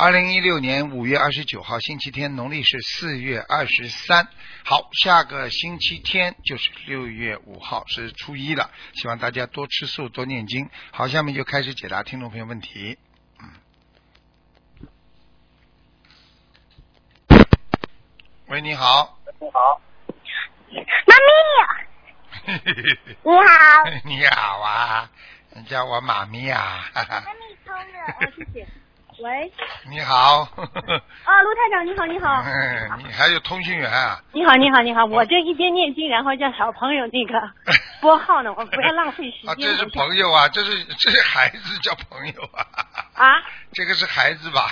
二零一六年五月二十九号，星期天，农历是四月二十三。好，下个星期天就是六月五号，是初一了。希望大家多吃素，多念经。好，下面就开始解答听众朋友问题。嗯。喂，你好。你好，妈咪，你好，你好啊，你叫我妈咪啊。妈咪谢谢。喂，你好。啊，卢台长，你好，你好，嗯，你还有通讯员啊？你好，你好，你好，我这一边念经，然后叫小朋友那个 拨号呢，我不要浪费时啊，间。这是朋友啊，这是这是孩子叫朋友啊。啊，这个是孩子吧？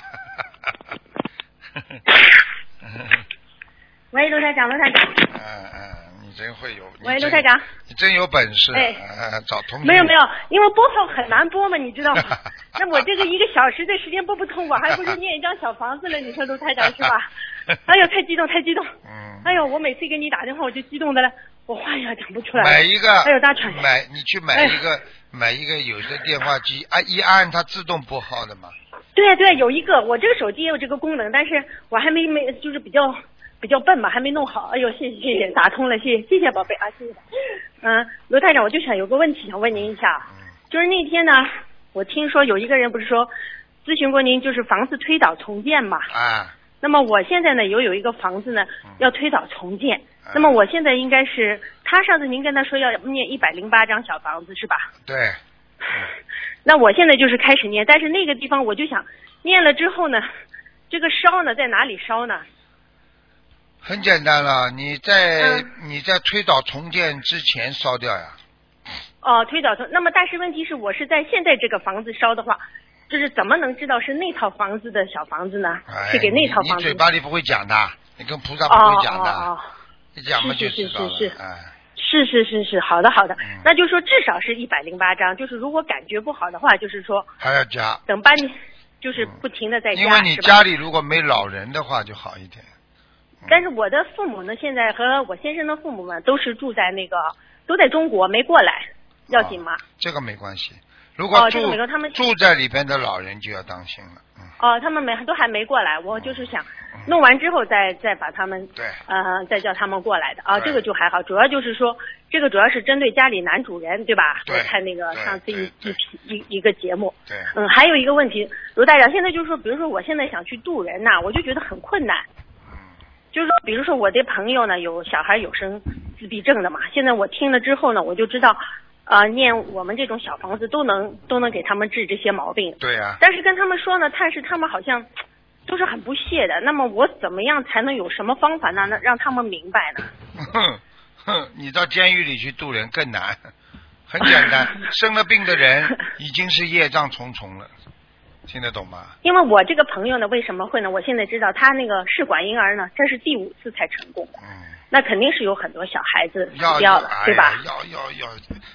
喂，卢台长，卢台长，嗯嗯，你真会有。喂，真卢台长，你真有本事。哎呃找同学。没有没有，因为拨号很难拨嘛，你知道吗？那我这个一个小时的时间拨不通，我还不如念一张小房子了，你说卢台长是吧？哎呦，太激动，太激动！嗯。哎呦，我每次给你打电话，我就激动的了，我话也讲不出来。买一个。哎呦，大喘。买你去买一个买一个有的电话机，按一按它自动拨号的嘛。对对，有一个，我这个手机也有这个功能，但是我还没没，就是比较比较笨嘛，还没弄好。哎呦，谢谢谢谢，打通了，谢谢 谢谢宝贝啊，谢谢。嗯，罗台长，我就想有个问题想问您一下，嗯就是那天呢，我听说有一个人不是说咨询过您，就是房子推倒重建嘛。啊，那么我现在呢，又有一个房子呢嗯要推倒重建，嗯那么我现在应该是，他上次您跟他说要念一百零八张小房子是吧？对，那我现在就是开始念，但是那个地方我就想念了之后呢，这个烧呢在哪里烧呢？很简单了，你在嗯你在推倒重建之前烧掉呀。哦，推倒重。那么但是问题是我是在现在这个房子烧的话，就是怎么能知道是那套房子的小房子呢？哎，是给那套房子你嘴巴里不会讲的，你跟菩萨不哦会讲的，哦哦，一讲嘛就是知道了。是是是是哎，是是是是，好的好的，嗯那就说至少是一百零八张，就是如果感觉不好的话，就是说还要加。等半年，就是不停的在加，因为你家里如果没老人的话就好一点。但是我的父母呢，现在和我先生的父母们都是住在那个都在中国，没过来，要紧吗？这个没关系。如果他们住在里边的老人就要当心了。嗯，哦，他们没都还没过来，我就是想弄完之后再再把他们对，呃再叫他们过来的啊，这个就还好，主要就是说这个主要是针对家里男主人对吧？对我看那个上次一一批一一个节目，对，嗯，还有一个问题，卢大长，现在就是说，比如说我现在想去渡人呐、我就觉得很困难。嗯，就是说，比如说我的朋友呢，有小孩有生自闭症的嘛，现在我听了之后呢，我就知道，呃，念我们这种小房子都能都能给他们治这些毛病。对呀、但是跟他们说呢，但是他们好像都是很不屑的。那么我怎么样才能有什么方法呢？让让他们明白呢？哼哼，你到监狱里去渡人更难。很简单，生了病的人已经是业障重重了，听得懂吗？因为我这个朋友呢，为什么会呢？我现在知道他那个试管婴儿呢，这是第五次才成功的，嗯，那肯定是有很多小孩子死要掉了，哎对吧？要要要，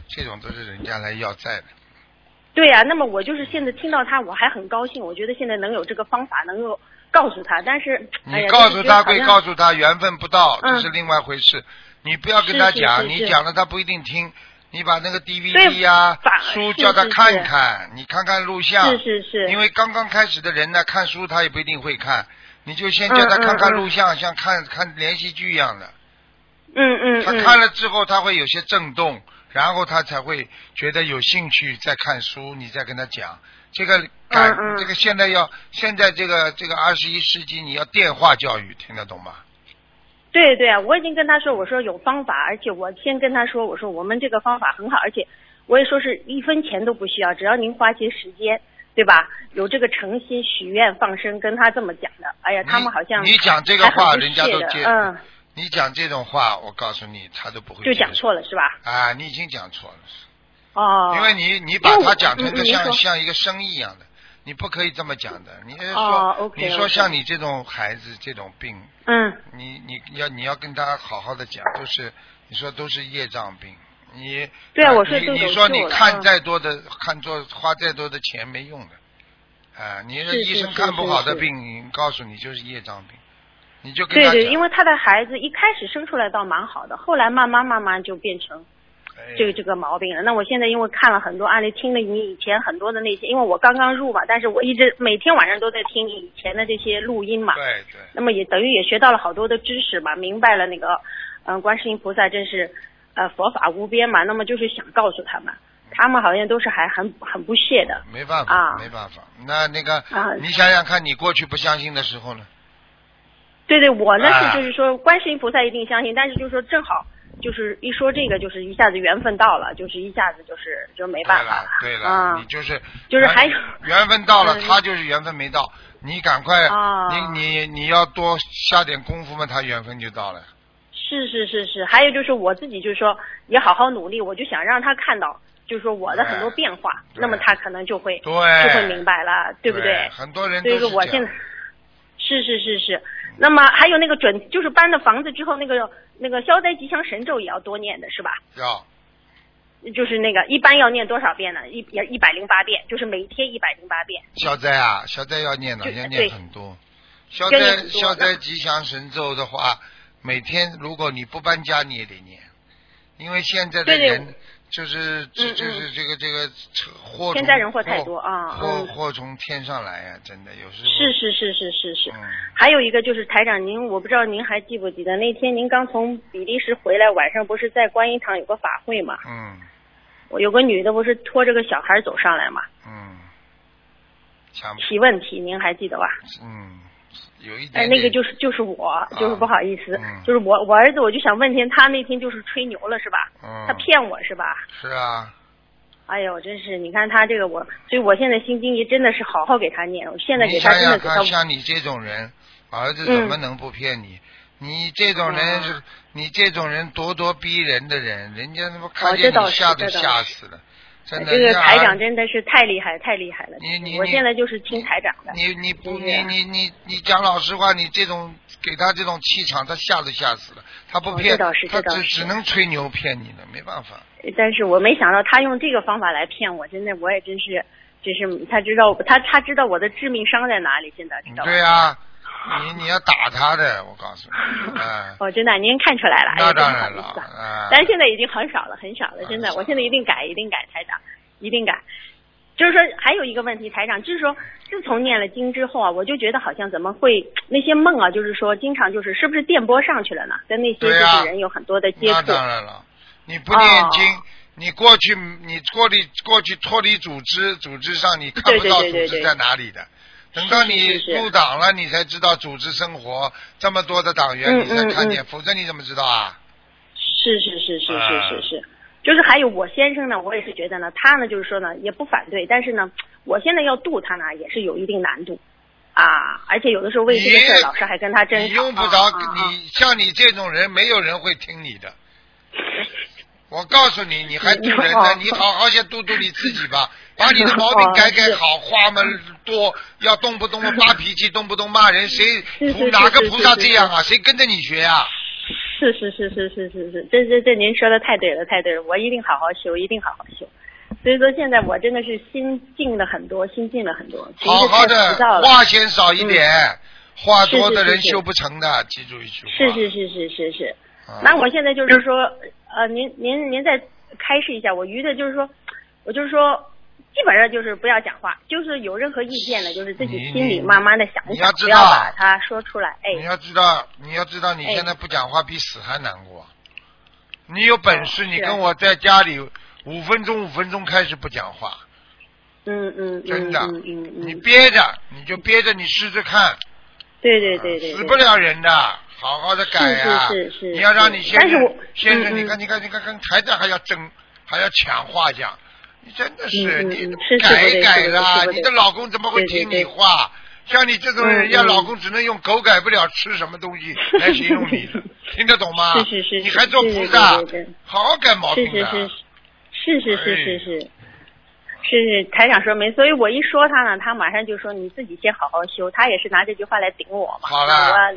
这种都是人家来要债的。对呀、那么我就是现在听到他，我还很高兴。我觉得现在能有这个方法，能够告诉他。但是，你告诉他归告诉他，缘分不到，嗯这是另外回事。你不要跟他讲，是是你讲了他不一定听。你把那个 DVD 对呀、反书叫他看是。看，你看看录像。是是是，因为刚刚开始的人呢，看书他也不一定会看，你就先叫他看看嗯。录像，像看看连续剧一样的。嗯嗯嗯，他看了之后，他会有些震动，然后他才会觉得有兴趣再看书，你再跟他讲。这个感，这个现在要现在这个这个二十一世纪，你要电话教育，听得懂吗？对对啊，我已经跟他说，我说有方法，而且我先跟他说，我说我们这个方法很好，而且我也说是一分钱都不需要，只要您花些时间，对吧？有这个诚心许愿放生，跟他这么讲的。哎呀，他们好像你你讲这个话，人家都接。嗯，你讲这种话，我告诉你，他都不会就讲错了是吧？啊！你已经讲错了，哦，因为你你把因为我它讲成一个像像一个生意一样的，你不可以这么讲的。你是说，你说像你这种孩子这种病，嗯。你你要你要跟他好好的讲，都是你说都是业障病，你对啊呃我说都有你你说你看嗯。再多的看做花再多的钱没用的，啊，你是是是医生看不好的是病，告诉你就是业障病，你就跟他对对，因为他的孩子一开始生出来倒蛮好的，后来慢慢慢慢就变成哎这个这个毛病了。那我现在因为看了很多案例，听了你以前很多的那些，因为我刚刚入嘛，但是我一直每天晚上都在听你以前的这些录音嘛。对对，那么也等于也学到了好多的知识嘛，明白了那个，嗯、观世音菩萨真是，呃，佛法无边嘛。那么就是想告诉他们，他们好像都是还很很不屑的。没办法，啊没办法。那那个，啊你想想看，你过去不相信的时候呢？对对，我呢啊是就是说观世音菩萨一定相信，但是就是说正好就是一说这个，就是一下子缘分到了，就是一下子就是就没办法对了，对了，啊。你就是就是还有缘缘分到了，嗯。他就是缘分没到，你赶快，啊。你你你要多下点功夫嘛，他缘分就到了。是是是是，还有就是我自己就是说也好好努力，我就想让他看到，就是说我的很多变化，那么他可能就会对，就会明白了，对不对？很多人所以都是我现在是是是是，那么还有那个准，就是搬了房子之后，那个那个消灾吉祥神咒也要多念的是吧？要就是那个一般要念多少遍呢？一一百零八遍，就是每天一百零八遍。消灾啊，消灾要念的，要念很多。消灾消灾吉祥神咒的话，每天如果你不搬家，你也得念，因为现在的人就是这嗯就是这个这个天灾人祸太多啊祸嗯。祸从天上来呀，真的有时候是是是是是是。嗯，还有一个就是台长，您我不知道您还记不记得那天您刚从比利时回来，晚上不是在观音堂有个法会嘛？嗯。我有个女的不是拖着个小孩走上来嘛，嗯，想提问题，您还记得吧？嗯有一哎，点哎那个就是就是我，就是不好意思，嗯就是我我儿子，我就想问天，他那天就是吹牛了是吧？嗯他骗我是吧？是啊，哎呦，真是，你看他这个我，所以我现在心经也真的是好好给他念，我现在给他想想看，真的给他，像你这种人，儿子怎么能不骗你？你这种人是，你这种人咄咄逼人的人，人家他妈看见你吓都吓死了，真的。这个台长真的是太厉害太厉害了，你你你我现在就是听台长的，你你不你你你你讲老实话，你这种给他这种气场，他吓都吓死了。他不骗，他只只能吹牛骗你的，没办法。但是我没想到他用这个方法来骗我，真的我也真是，真是他知道他他知道我的致命伤在哪里，现在知道吧？对呀、你你要打他的，我告诉你，啊、哦，真的，您看出来了，哎那当然了但是现在已经很少了，很少了。真的我现在一定改，一定改，台长，一定改。就是说，还有一个问题，台长，就是说，自从念了经之后啊，我就觉得好像怎么会那些梦啊，就是说，经常就是是不是电波上去了呢？跟那些就是人有很多的接那触。当然了，你不念经，哦你过去你脱离过去脱离组织，组织上你看对不到组织对对对对在哪里的。等到你入党了，你才知道组织生活这么多的党员，嗯你才看见，嗯否则你怎么知道啊？是是是是啊是是是，就是还有我先生呢，我也是觉得呢，他呢就是说呢也不反对，但是呢，我现在要度他呢也是有一定难度啊，而且有的时候为这个事儿，老师还跟他争吵。你用不着，你像你这种人，没有人会听你的。我告诉你，你还渡人呢哦，你好好先度度你自己吧，把你的毛病改改好。话嘛多，要动不动发脾气，动不动骂人，谁哪个菩萨这样啊？谁跟着你学呀？是是是是是是是，这这这您说的太对了，太对了，我一定好好修，一定好好修。所以说现在我真的是心静了很多，心静了很多，好好的。话先少一点，话多的人修不成的，记住一句话。是是是是是是。啊那我现在就是说，呃，您您您再开示一下我，余的就是说，我就是说，基本上就是不要讲话，就是有任何意见的，就是自己心里慢慢的想一想，你要知道不要把它说出来。你哎，要知道，你要知道，你哎现在不讲话比死还难过。你有本事，你跟我在家里五分钟五分钟开始不讲话，嗯嗯真的嗯嗯嗯你嗯，憋着，你就憋着，你试试看，对对对对对，死不了人的，好好的改呀、是是是是你要让你先生先生，你看，你看，你看，跟台长还要争，还要抢话讲，你真的是，你改不对是不对改啦你的老公怎么会听你话？像你这种人，家嗯老公只能用狗改不了吃什么东西来形容你了，听得懂吗？是是是，你还做菩萨好好改毛病的。是是是是是是是是。台长说没，所以我一说他呢，他马上就说你自己先好好修，他也是拿这句话来顶我嘛。好了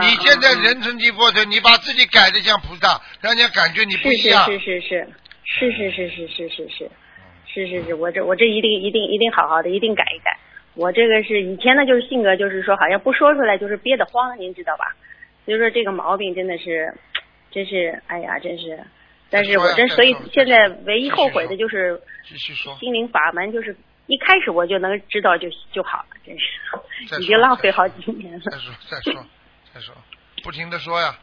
你现在人成即佛成，你把自己改的像菩萨，让人家感觉你不一样。是是是是是是是是是是是是是是，我这我这一定一定一定好好的，一定改一改。我这个是以前呢，就是性格就是说好像不说出来就是憋得慌，您知道吧？所以说这个毛病真的是，真是哎呀，真是。但是我真所以现在唯一后悔的就是继续说，心灵法门，就是一开始我就能知道就就好了，真是 已经浪费好几年了。再说再说再说，不停的说呀，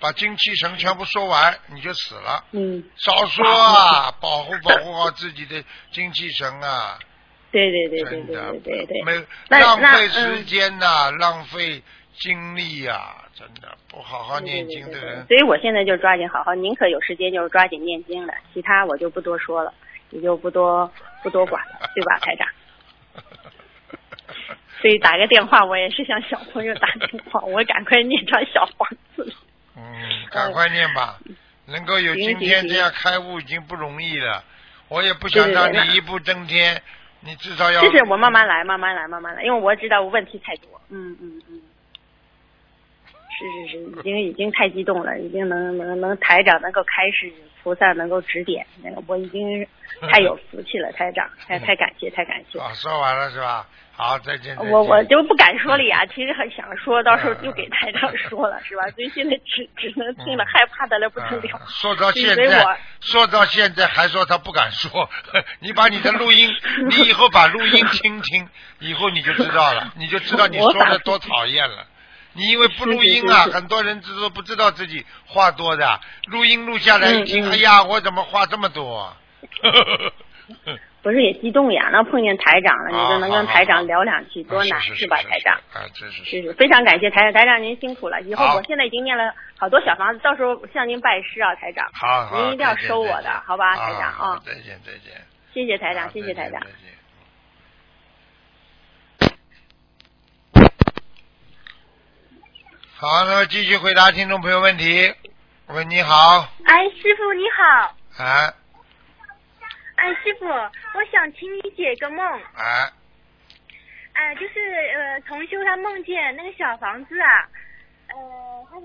把精气神全部说完，你就死了。嗯，少说啊，保护保护好自己的精气神啊！对对对对对对对对。没浪费时嗯间呐、浪费精力呀、真的不好好对念经的人，所以我现在就抓紧好好，宁可有时间就是抓紧念经了，其他我就不多说了，也就不多不多管了，对吧，台长？所以打个电话，我也是向小朋友打电话，我赶快念张小房子了。嗯，赶快念吧，能够有今天这样开悟已经不容易了，我也不想让你一步登天，你至少要就是，我慢慢来，慢慢来，慢慢来，因为我知道我问题太多。嗯嗯嗯。是是是，已经已经太激动了，已经能能能台长能够开始，菩萨能够指点，那个我已经太有福气了，台长，太太感谢，太感谢。啊，说完了是吧？好，再见。再见我我就不敢说了呀，其实很想说，到时候就给台长说了，是吧？所以现在只只能听了，害怕的了不得了嗯。说到现在，说到现在还说他不敢说，你把你的录音，你以后把录音听听，以后你就知道了，你就知道你说的多讨厌了。你因为不录音啊，很多人都不知道自己话多的，录音录下来一听，嗯嗯哎呀，我怎么话这么多啊？不是也激动呀？那碰见台长了，你啊就能跟台长聊两句，多难是是吧，台长？啊，真是是是，非常感谢台长，台长您辛苦了。以后我现在已经念了好多小房子，到时候向您拜师啊，台长。好好，您一定要收我的好吧台长啊再见再见。谢谢台长，谢谢台长再见再。见好，那么继续回答听众朋友问题。喂，你好，哎，师傅你好。哎哎，师傅，我想请你解个梦。哎，哎，就是呃，同修他梦见那个小房子啊，呃，他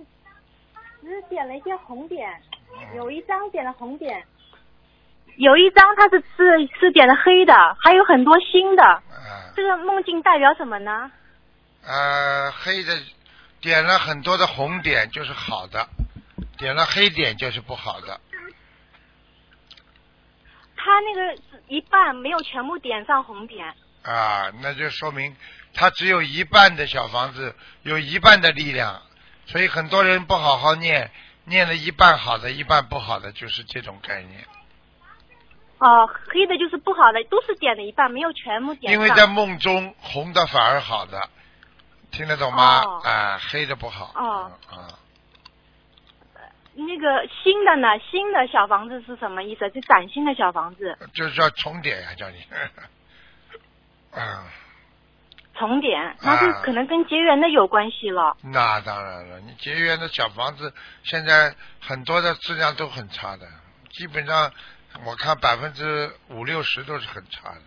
只是点了一些红点，有一张点了红点，有一张他是是是点的黑的，还有很多新的。啊这个梦境代表什么呢？呃，黑的点了很多的红点就是好的，点了黑点就是不好的。他那个一半没有全部点上红点。啊，那就说明他只有一半的小房子，有一半的力量，所以很多人不好好念，念了一半好的，一半不好的，就是这种概念。哦，黑的就是不好的，都是点了一半，没有全部点上。因为在梦中红的反而好的，听得懂吗？哦啊，黑的不好。哦嗯。啊，那个新的呢？新的小房子是什么意思？就崭新的小房子就是叫重点呀、叫你。啊，重点，那就啊可能跟结缘的有关系了。那当然了，你结缘的小房子现在很多的质量都很差的，基本上我看百分之五六十都是很差的。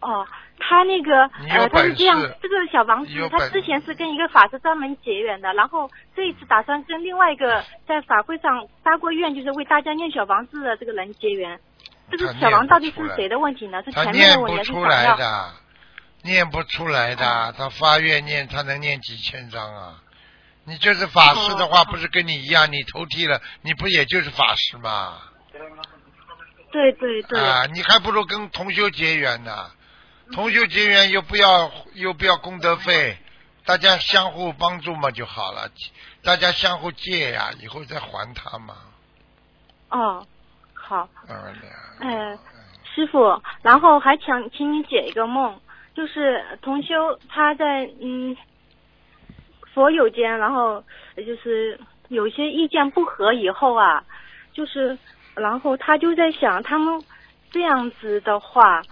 哦，他那个呃，他是这样，这个小王子，他之前是跟一个法师专门结缘的，然后这一次打算跟另外一个在法会上发过愿，就是为大家念小王子的这个人结缘。这个小王到底是谁的问题呢？是他前面念的问题还是不出来想要？的，念不出来的。他发愿念，他能念几千章啊？你就是法师的话，哦不是跟你一样？你投剃了，你不也就是法师吗？对对对，啊，你还不如跟同修结缘呢。同修结缘又不要又不要功德费，大家相互帮助嘛就好了。大家相互借呀，以后再还他嘛。哦，好。嗯，呃，师傅，然后还想请你解一个梦，就是同修他在嗯佛友间，然后就是有些意见不合以后啊，就是然后他就在想，他们这样子的话，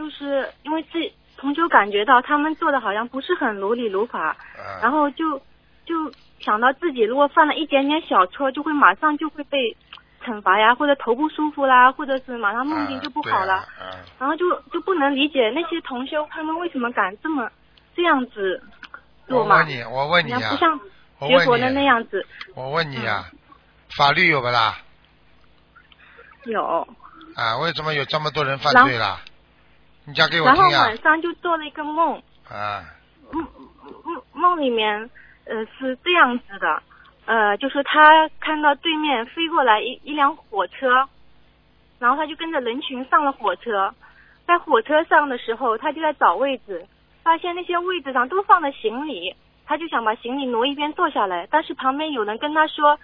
就是因为自己同修感觉到他们做的好像不是很如理如法，然后后就就想到自己如果犯了一点点小错，就会马上就会被惩罚呀，或者头不舒服啦，或者是马上梦境就不好了，然后就就不能理解那些同修他们为什么敢这么这样子做嘛？我问你，我问你啊不，像我问学佛的你那样子我问你啊，嗯法律有不啦？有。啊，为什么有这么多人犯罪啦？你讲给我然后晚！上就做了一个梦，啊，梦梦梦里面呃是这样子的，呃，就是他看到对面飞过来一一辆火车，然后他就跟着人群上了火车，在火车上的时候，他就在找位置，发现那些位置上都放着行李，他就想把行李挪一边坐下来，但是旁边有人跟他说，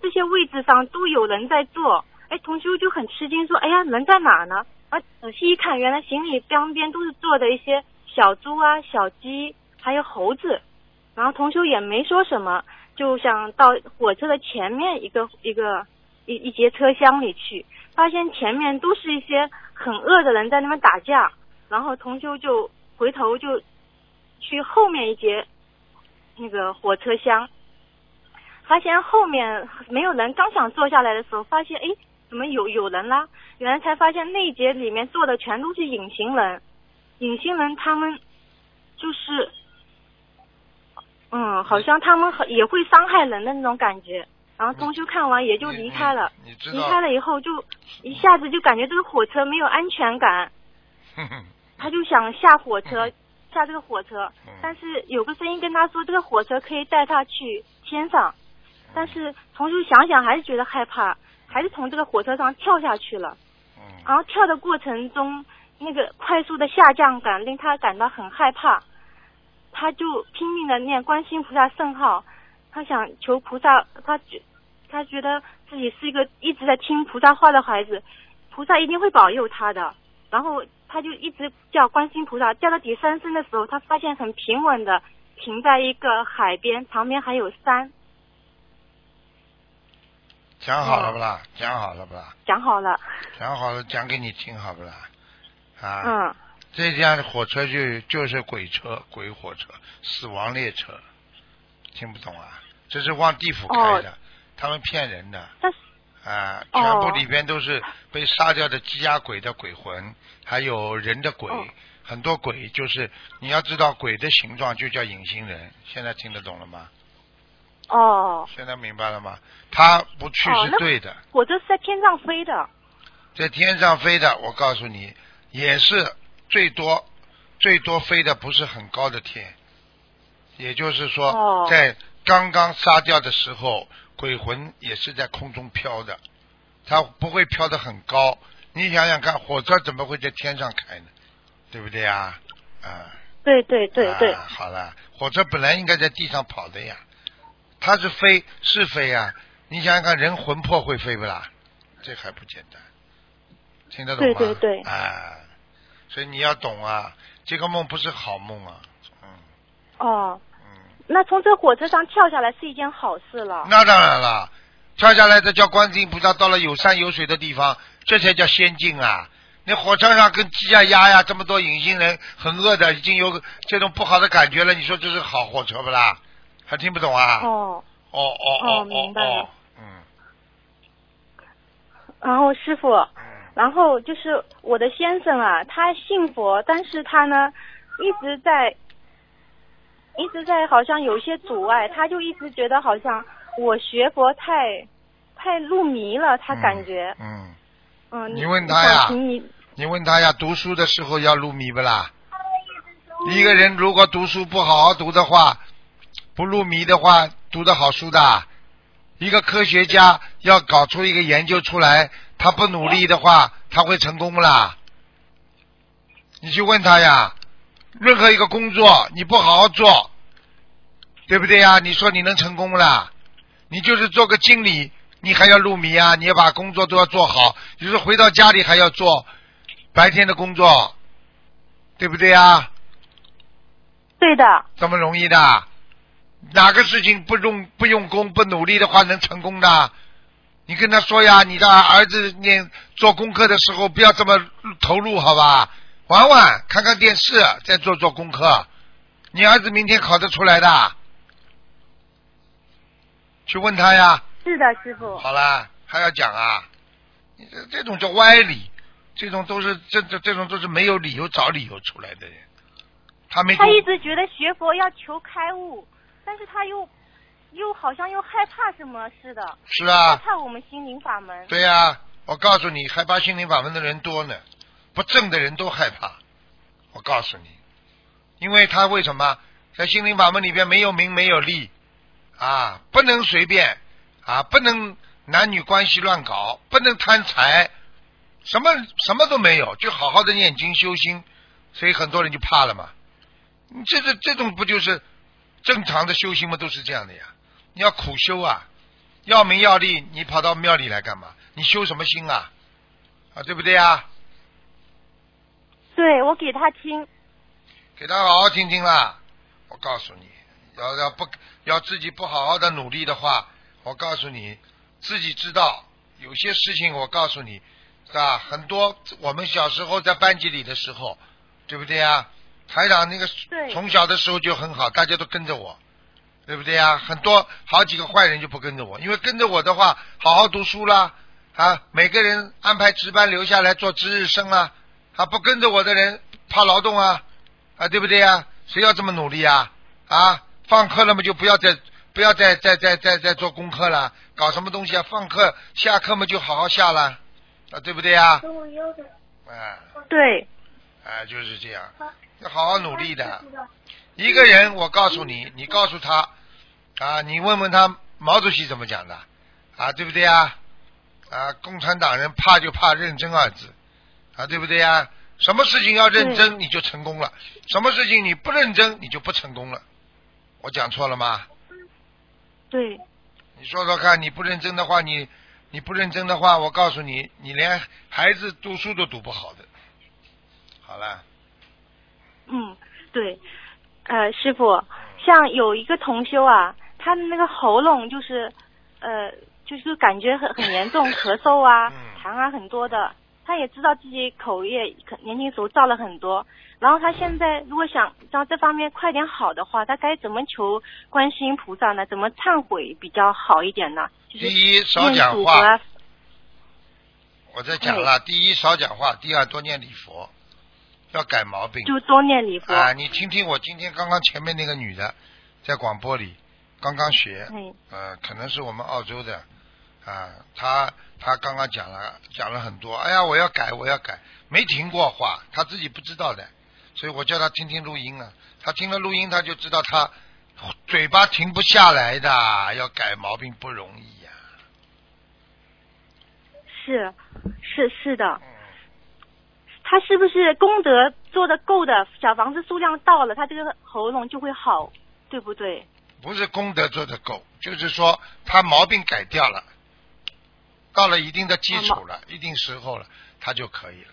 这些位置上都有人在坐，哎，同修就很吃惊说，哎呀，人在哪呢？啊，仔细一看，原来行李边边都是坐的一些小猪啊、小鸡，还有猴子。然后同修也没说什么，就想到火车的前面一个一个一一节车厢里去，发现前面都是一些很饿的人在那边打架。然后同修就回头就去后面一节那个火车厢，发现后面没有人，刚想坐下来的时候，发现哎，怎么有有人啦？原来才发现那一节里面坐的全都是隐形人，隐形人他们就是，嗯，好像他们也会伤害人的那种感觉。然后同修看完也就离开了，离开了以后就一下子就感觉这个火车没有安全感，他就想下火车，下这个火车。嗯，但是有个声音跟他说这个火车可以带他去天上，但是同修想想还是觉得害怕，还是从这个火车上跳下去了。嗯然后跳的过程中，那个快速的下降感令他感到很害怕，他就拼命的念观世音菩萨圣号，他想求菩萨，他觉他觉得自己是一个一直在听菩萨话的孩子，菩萨一定会保佑他的。然后他就一直叫观世音菩萨，叫到第三声的时候，他发现很平稳的停在一个海边，旁边还有山。讲好了不啦？讲好了不啦？讲好了，讲好了，讲给你听好不啦？啊，嗯，这辆火车就就是鬼车、鬼火车、死亡列车，听不懂啊？这是往地府开的，他们骗人的但啊！哦全部里边都是被杀掉的鸡鸭鬼的鬼魂，还有人的鬼，哦很多鬼就是你要知道鬼的形状就叫隐形人，现在听得懂了吗？哦，现在明白了吗？他不去是对的，火车是在天上飞的。在天上飞的，我告诉你，也是最多最多飞的不是很高的天，也就是说，哦在刚刚杀掉的时候，鬼魂也是在空中飘的，它不会飘得很高。你想想看，火车怎么会在天上开呢？对不对呀？啊，对对对对，啊好了，火车本来应该在地上跑的呀，它是飞是飞呀。你想想看，人魂魄会飞不啦？这还不简单，听得懂吗？对对对啊，所以你要懂啊，这个梦不是好梦啊，嗯哦，嗯，那从这火车上跳下来是一件好事了。那当然了，跳下来的叫观世音菩萨，到了有山有水的地方，这才叫仙境啊。那火车上跟鸡呀鸭呀这么多隐形人，很饿的，已经有这种不好的感觉了。你说这是好火车不啦？还听不懂啊？哦，哦哦哦哦明白。了哦，嗯。然后师傅，嗯，然后就是我的先生啊，他信佛，但是他呢一直在一直在好像有一些阻碍，他就一直觉得好像我学佛太太入迷了，他感觉，嗯，嗯，你问他呀你你问他呀，读书的时候要入迷不啦？一个人如果读书不好好读的话，不入迷的话，读得好书的。一个科学家要搞出一个研究出来，他不努力的话，他会成功不啦？你去问他呀。任何一个工作你不好好做，对不对呀？你说你能成功不啦？你就是做个经理，你还要入迷啊？你要把工作都要做好，就是回到家里还要做白天的工作，对不对呀？对的，这么容易的？哪个事情不用不用功不努力的话能成功的？你跟他说呀，你的儿子念做功课的时候不要这么投入，好吧？玩玩，看看电视，再做做功课。你儿子明天考得出来的，去问他呀。是的，师傅。好啦，还要讲啊？你这这种叫歪理，这种都是这这这种都是没有理由找理由出来的人。他没他一直觉得学佛要求开悟，但是他又又好像又害怕什么似的，是啊，害怕我们心灵法门。对呀、我告诉你，害怕心灵法门的人多呢，不正的人都害怕。我告诉你，因为他为什么在心灵法门里边没有名没有利啊，不能随便啊，不能男女关系乱搞，不能贪财，什么什么都没有，就好好的念经修心，所以很多人就怕了嘛。你这这这种不就是正常的修行嘛？都是这样的呀。你要苦修啊，要名要利，你跑到庙里来干嘛？你修什么心啊？啊，对不对啊？对，我给他听，给他好好听听啦。我告诉你，要要不要自己不好好的努力的话，我告诉你，自己知道有些事情，我告诉你，是吧？很多我们小时候在班级里的时候，对不对啊？台长那个对从小的时候就很好，大家都跟着我，对不对啊？很多好几个坏人就不跟着我，因为跟着我的话，好好读书啦，啊，每个人安排值班留下来做值日生啊，啊，不跟着我的人怕劳动啊，啊，对不对呀？谁要这么努力啊？啊，放课了嘛就不要再不要再再再再再做功课了，搞什么东西啊？放课下课嘛就好好下了，啊，对不对呀？啊对，啊，就是这样，要好好努力的。一个人，我告诉你，你告诉他啊，你问问他毛主席怎么讲的啊，对不对呀？啊，共产党人怕就怕认真二字啊，对不对呀？什么事情要认真你就成功了，什么事情你不认真你就不成功了。我讲错了吗？对，你说说看，你不认真的话，你你不认真的话，我告诉你，你连孩子读书都读不好的。好了，嗯，对，呃，师傅，像有一个同修啊，他的那个喉咙就是，呃，就是感觉很很严重，咳嗽啊嗯、痰啊很多的。他也知道自己口业可年轻时候造了很多，然后他现在如果想让这方面快点好的话，他该怎么求观世音菩萨呢？怎么忏悔比较好一点呢？就是第一少讲话，我在讲了。第一少讲话，第二多念礼佛，要改毛病。就多念礼佛。啊，你听听我今天刚刚前面那个女的，在广播里刚刚学，嗯呃，可能是我们澳洲的，啊，她她刚刚讲了讲了很多，哎呀，我要改，我要改，没停过话，她自己不知道的，所以我叫她听听录音啊，她听了录音，她就知道她嘴巴停不下来的，要改毛病不容易呀、是是是的，嗯，他是不是功德做的够的，小房子数量到了，他这个喉咙就会好，对不对？不是功德做的够，就是说他毛病改掉了，到了一定的基础了，一定时候了，他就可以了。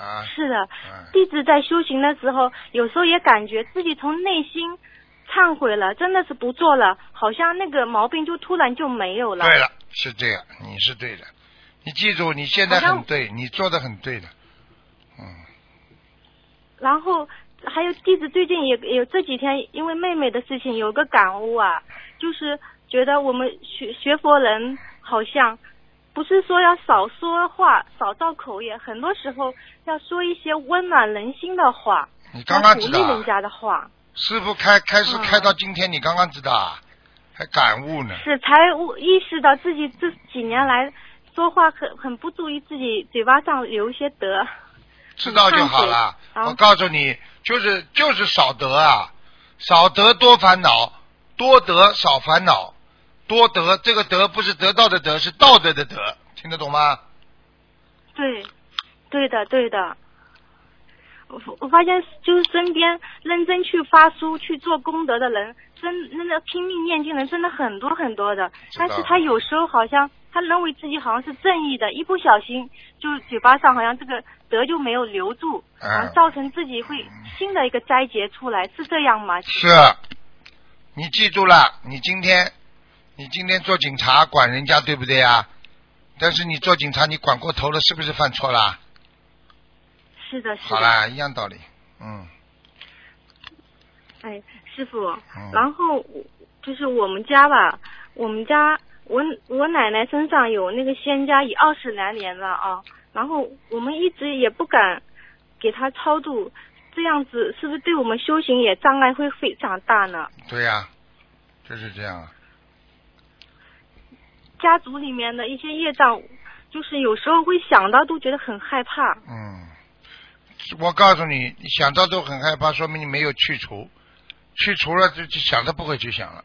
啊，是的，嗯，弟子在修行的时候，有时候也感觉自己从内心忏悔了，真的是不做了，好像那个毛病就突然就没有了。对了，是这样，你是对的，你记住，你现在很对，你做的很对的，嗯，然后还有弟子最近也也有这几天因为妹妹的事情有个感悟啊，就是觉得我们学学佛人好像不是说要少说话、少造口业，很多时候要说一些温暖人心的话，你刚刚知道啊，鼓励人家的话，师傅开开始嗯。开到今天，你刚刚知道啊，还感悟呢，是才悟意识到自己这几年来说话很很不注意自己嘴巴上留一些德。知道就好了。嗯我告诉你，就是就是少得啊，少得多烦恼，多得少烦恼，多得这个德不是得到的德，是道德的德，听得懂吗？对，对的，对的。我我发现，就是身边认真去发书、去做功德的人，真真的拼命念经人真的很多很多的。但是他有时候好像他认为自己好像是正义的，一不小心就嘴巴上好像这个德就没有留住，嗯然后造成自己会新的一个灾劫出来，是这样吗？是，你记住了，你今天你今天做警察管人家对不对啊？但是你做警察你管过头了，是不是犯错了？是的，是的。好啦，一样道理，嗯哎，师傅，嗯然后我就是我们家吧，我们家我我奶奶身上有那个仙家已二十来年了啊，然后我们一直也不敢给她超度，这样子是不是对我们修行也障碍会非常大呢？对呀、就是这样啊。家族里面的一些业障，就是有时候会想到都觉得很害怕。嗯，我告诉你，你想到都很害怕，说明你没有去除，去除了就就想都不会去想了。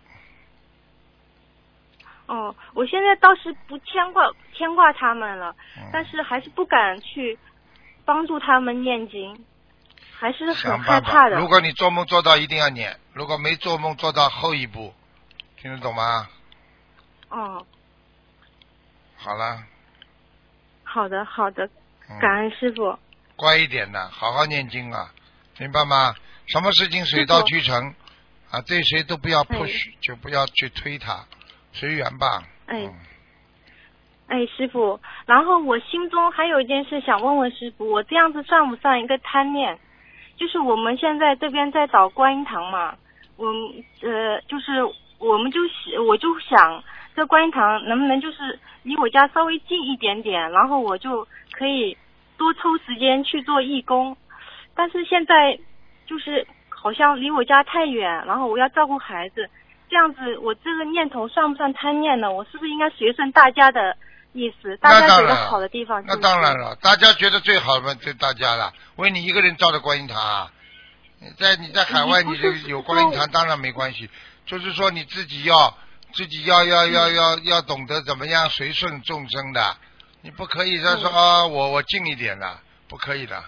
哦，我现在倒是不牵挂牵挂他们了，嗯、但是还是不敢去帮助他们念经，还是很。害怕的。如果你做梦做到，一定要念；如果没做梦做到后一步，听得懂吗？哦，好了，好的好的，嗯、感恩师傅。乖一点的，好好念经啊，明白吗？什么事情水到渠成啊，对谁都不要 push，、就不要去推他，随缘吧。哎嗯哎，师傅，然后我心中还有一件事想问问师傅，我这样子算不算一个贪念？就是我们现在这边在找观音堂嘛，我呃，就是我们就我就想这观音堂能不能就是离我家稍微近一点点，然后我就可以多抽时间去做义工。但是现在就是好像离我家太远，然后我要照顾孩子，这样子我这个念头算不算贪念呢？我是不是应该随顺大家的意思？大家觉得好的地方就那当然了，大家觉得最好嘛就大家了。为你一个人造的观音堂啊，你在你在海外你就有观音堂，当然没关系。就是说你自己要自己要要要要要懂得怎么样随顺众生的，你不可以再说啊我我近一点的，不可以的。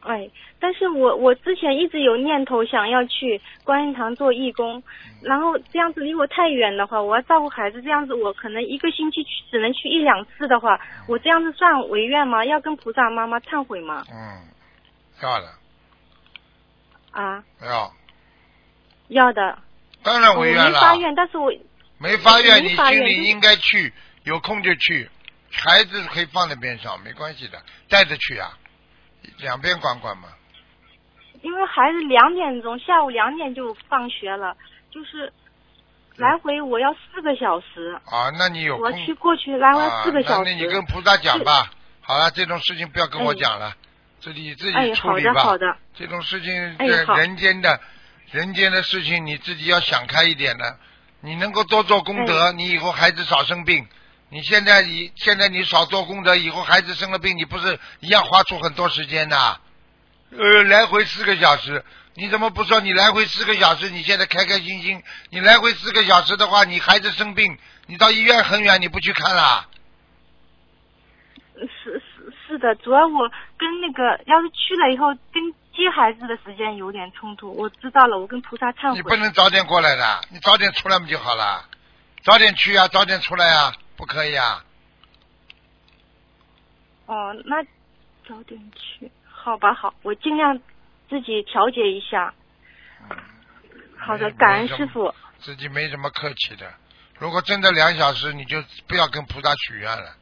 哎，但是我我之前一直有念头想要去观音堂做义工，然后这样子离我太远的话，我要照顾孩子，这样子我可能一个星期去只能去一两次的话，我这样子算违愿吗？要跟菩萨妈妈忏悔吗？嗯，要的，啊，要，要的。当然我违愿了。没发愿，但是我没发愿，你心里应该去，有空就去。孩子可以放在边上，没关系的，带着去啊，两边管管嘛。因为孩子两点钟，下午两点就放学了，就是来回我要四个小时，啊，那你有空我去过去来回啊，四个小时。那你跟菩萨讲吧。好了，这种事情不要跟我讲了，自己自哎己，处好理吧。的好的，这种事情，哎人间的，人间的事情，你自己要想开一点的。你能够多做功德，哎你以后孩子少生病。你现在你现在你少做功德，以后孩子生了病，你不是一样花出很多时间的？呃，来回四个小时，你怎么不说你来回四个小时？你现在开开心心，你来回四个小时的话，你孩子生病，你到医院很远，你不去看啦？是是是的，主要我跟那个要是去了以后跟接孩子的时间有点冲突，我知道了，我跟菩萨忏你不。能早点过来的，你早点出来不就好了？早点去啊，早点出来啊，不可以啊？哦，那早点去，好吧，好，我尽量自己调节一下。好的，感恩师傅。自己没什么客气的。如果真的两小时，你就不要跟菩萨许愿了。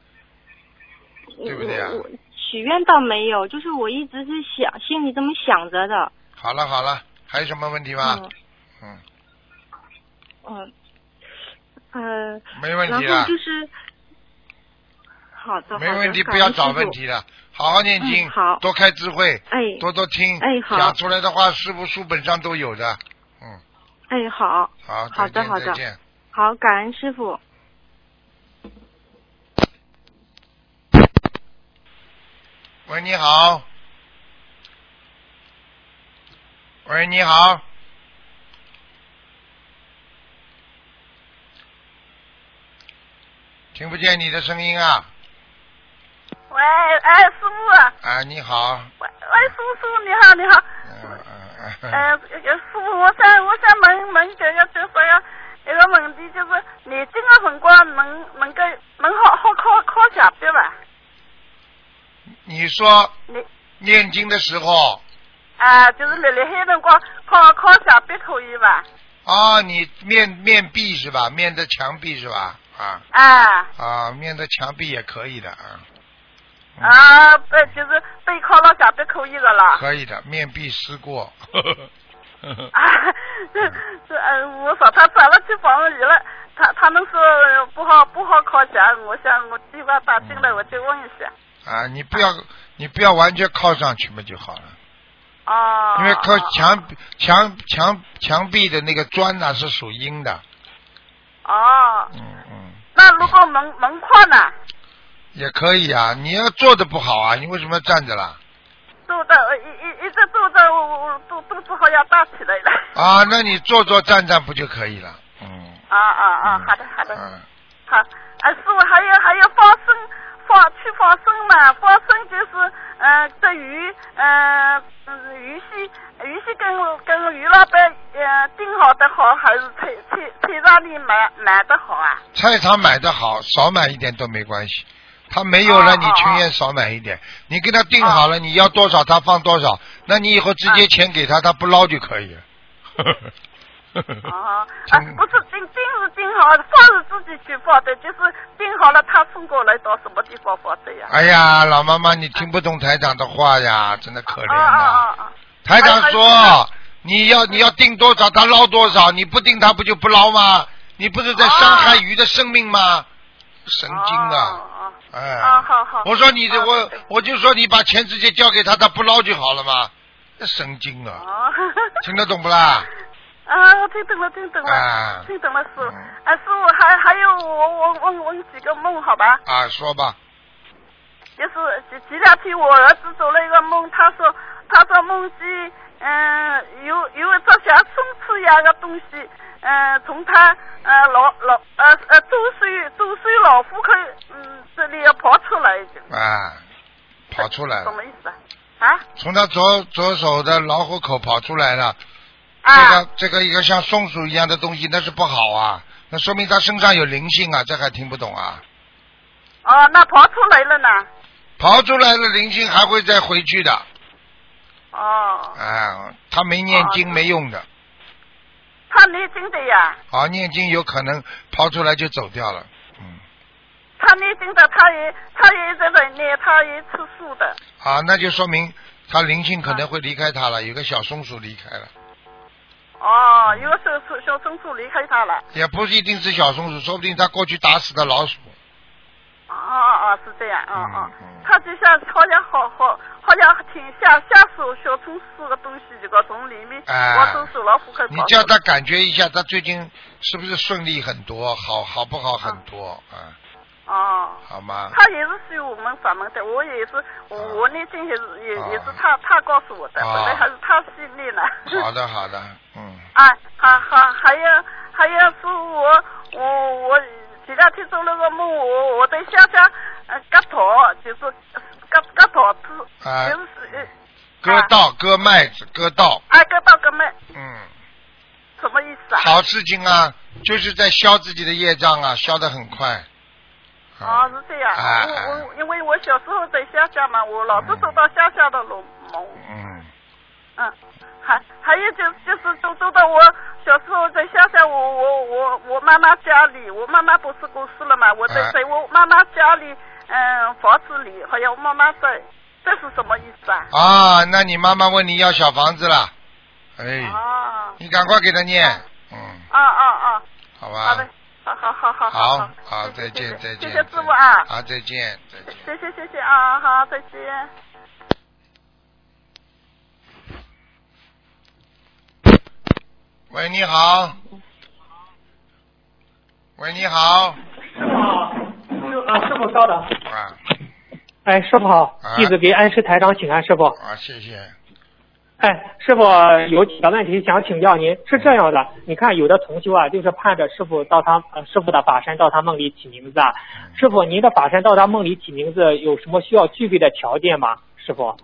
对不对啊许愿倒没有，就是我一直是想心里这么想着的。好了好了，还有什么问题吗？嗯嗯，嗯呃，没问题了然后，就是好的，没问题，不要找问。题了，好好念经，嗯好多开智慧，哎多多听，哎好讲出来的话，师傅书本上都有的。嗯，哎，好，好，好的好的。好，感恩师傅。喂，你好。喂，你好。听不见你的声音啊！喂，哎，师傅，啊，你好。喂喂，叔叔，你好，你好。嗯嗯嗯。呃，师傅，我想我想问问一个就是要一个问题，就是你这个辰光能能够能好好考考下笔吧？你说念念经的时候啊，就是立立海辰光考考下笔可以吧？啊，你面面壁是吧？面的墙壁是吧？啊啊啊，面的墙壁也可以的啊。嗯啊，呃，就是背靠了下笔可以的啦。可以的，面壁思过。啊，这这嗯，我说他转了去防疫了，他他们说不好不好靠墙，我想我计划打进来，我就问一下。啊，你不要你不要完全靠上去嘛就好了，哦。因为靠墙墙墙墙壁的那个砖呐、是属阴的，哦，嗯嗯，那如果门门框呢？也可以啊。你要做的不好啊，你为什么要站着啦？坐的一一一直坐着，我我我肚肚子好像大起来了。啊，那你坐坐站站不就可以了？嗯。啊啊啊！嗯好的好的，嗯，好。啊，师傅还有还有放生，放去放生嘛？放生就是呃，这鱼呃嗯鱼须鱼须跟跟鱼老板呃订好的好，还是菜菜菜场里买买的好啊？菜场买的好，少买一点都没关系。他没有了，你情愿少买一点。你给他定好了，你要多少他放多少，那你以后直接钱给他，他不捞就可以了。哦，啊听，不是订订是订好，放是自己去放的，就是订好了他送过来到什么地方放的呀？哎呀，老妈妈，你听不懂台长的话呀，真的可怜啊！台长说，你要你要定多少，他捞多少，你不定他不就不捞吗？你不是在伤害鱼的生命吗？神经啊！哦哎，啊好好我说你这我我就说你把钱直接交给他，他不捞就好了嘛。这神经啊！哦。听得懂不啦？啊，我听懂了，听懂了，啊听懂了，师傅。嗯啊，师傅还还有我我我我有几个梦好吧？啊，说吧。就是前前两天我儿子做了一个梦，他说他说梦见嗯有有一只像松鼠一样的东西，嗯从他呃老老呃呃周岁周岁老虎口嗯这里要跑出来，啊，跑出来了，什么意思啊？啊？从他左左手的老虎口跑出来了。这啊个这个一个像松鼠一样的东西，那是不好啊，那说明他身上有灵性啊，这还听不懂啊？哦，那跑出来了呢？跑出来了灵性还会再回去的，哦，啊，他没念经哦没用的，他念经的呀。啊，念经有可能跑出来就走掉了，嗯，他念经的，他也他也在这念，他也吃素的。啊，那就说明他灵性可能会离开他了，有个小松鼠离开了，哦，有个小松小松鼠离开他了。也不一定是小松鼠，说不定他过去打死的老鼠，哦哦哦，是这样，哦嗯哦嗯，他就像好像好好好像挺像像手小松鼠的东西，这个从里面哎往手手老虎开你叫他感觉一下，他最近是不是顺利很多，好好不好很多啊？哦。好吗？他也是学我们法门的，我也是，我啊我念经也是也啊也是他他告诉我的，啊本来还是他训练呢。好的好的，嗯，哎，好好，还有还有是我我我前两天做了个梦，我我在乡下呃割头，就是割割头子，啊就是呃割稻割麦子割稻，啊割稻割麦，嗯，什么意思啊？好事情啊，就是在消自己的业障啊，消得很快。哦，啊是这样。啊我我因为我小时候在乡下嘛，我老是走到乡下的路梦。嗯，嗯，还还有就就是走走到我小时候在乡下，我我我我妈妈家里，我妈妈不是过世了嘛，我在哎在我妈妈家里，嗯，房子里，还有妈妈在，这是什么意思啊？啊，那你妈妈问你要小房子了，哎，啊你赶快给她念，嗯，啊啊啊！好吧。好的，好好好好好，好，再见，再见。谢谢师傅啊，好，再见，再见。谢谢谢谢啊，好，再见。喂，你好。喂，你好。师傅好，师啊，师傅稍等。啊哎，师傅好啊，弟子给恩师台长请安，师傅。啊，谢谢。哎，师傅有几个问题想请教您，是这样的，你看有的同修啊，就是盼着师傅到他呃师傅的法身到他梦里起名字啊，师傅您的法身到他梦里起名字有什么需要具备的条件吗？师傅？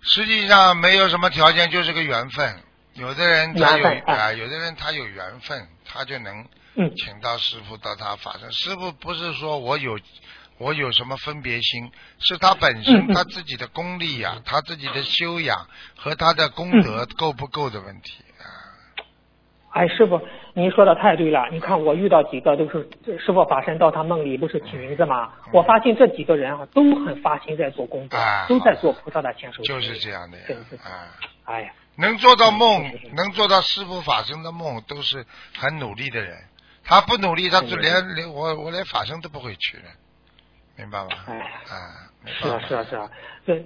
实际上没有什么条件，就是个缘分。有的人他有啊，有的人他有缘分，他就能嗯请到师傅到他法身。师傅不是说我有我有什么分别心，是他本身他自己的功力呀、他自己的修养和他的功嗯德够不够的问题啊。哎，师傅，您说的太对了。你看，我遇到几个都是师傅法身到他梦里，不是起名字吗？嗯我发现这几个人啊，都很发心在做功德，哎都在做菩萨的千手。就是这样的呀啊，哎呀，能做到梦能做到师傅法身的梦，都是很努力的人。他不努力，他就嗯连连我我连法身都不会去的，明白吗？哎啊，是啊是啊是啊，最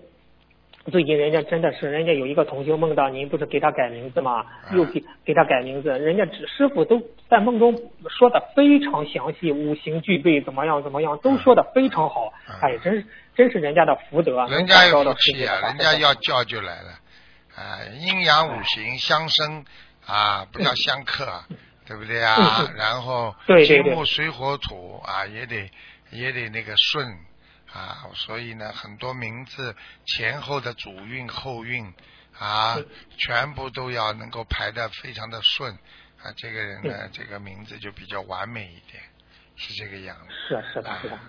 最近人家真的是，人家有一个同学梦到您不是给他改名字吗？嗯又给给他改名字，人家只师傅都在梦中说的非常详细，五行具备怎么样怎么样，都说的非常好嗯。哎，真是真是人家的福德，人家有的法人家要叫就来了，啊，阴阳五行相生啊，不叫相克，对不对啊？然后金木水火土啊，也得也得那个顺啊，所以呢，很多名字前后的主运后运啊嗯，全部都要能够排的非常的顺啊，这个人嗯。呢，这个名字就比较完美一点，是这个样子。是啊是的是的。啊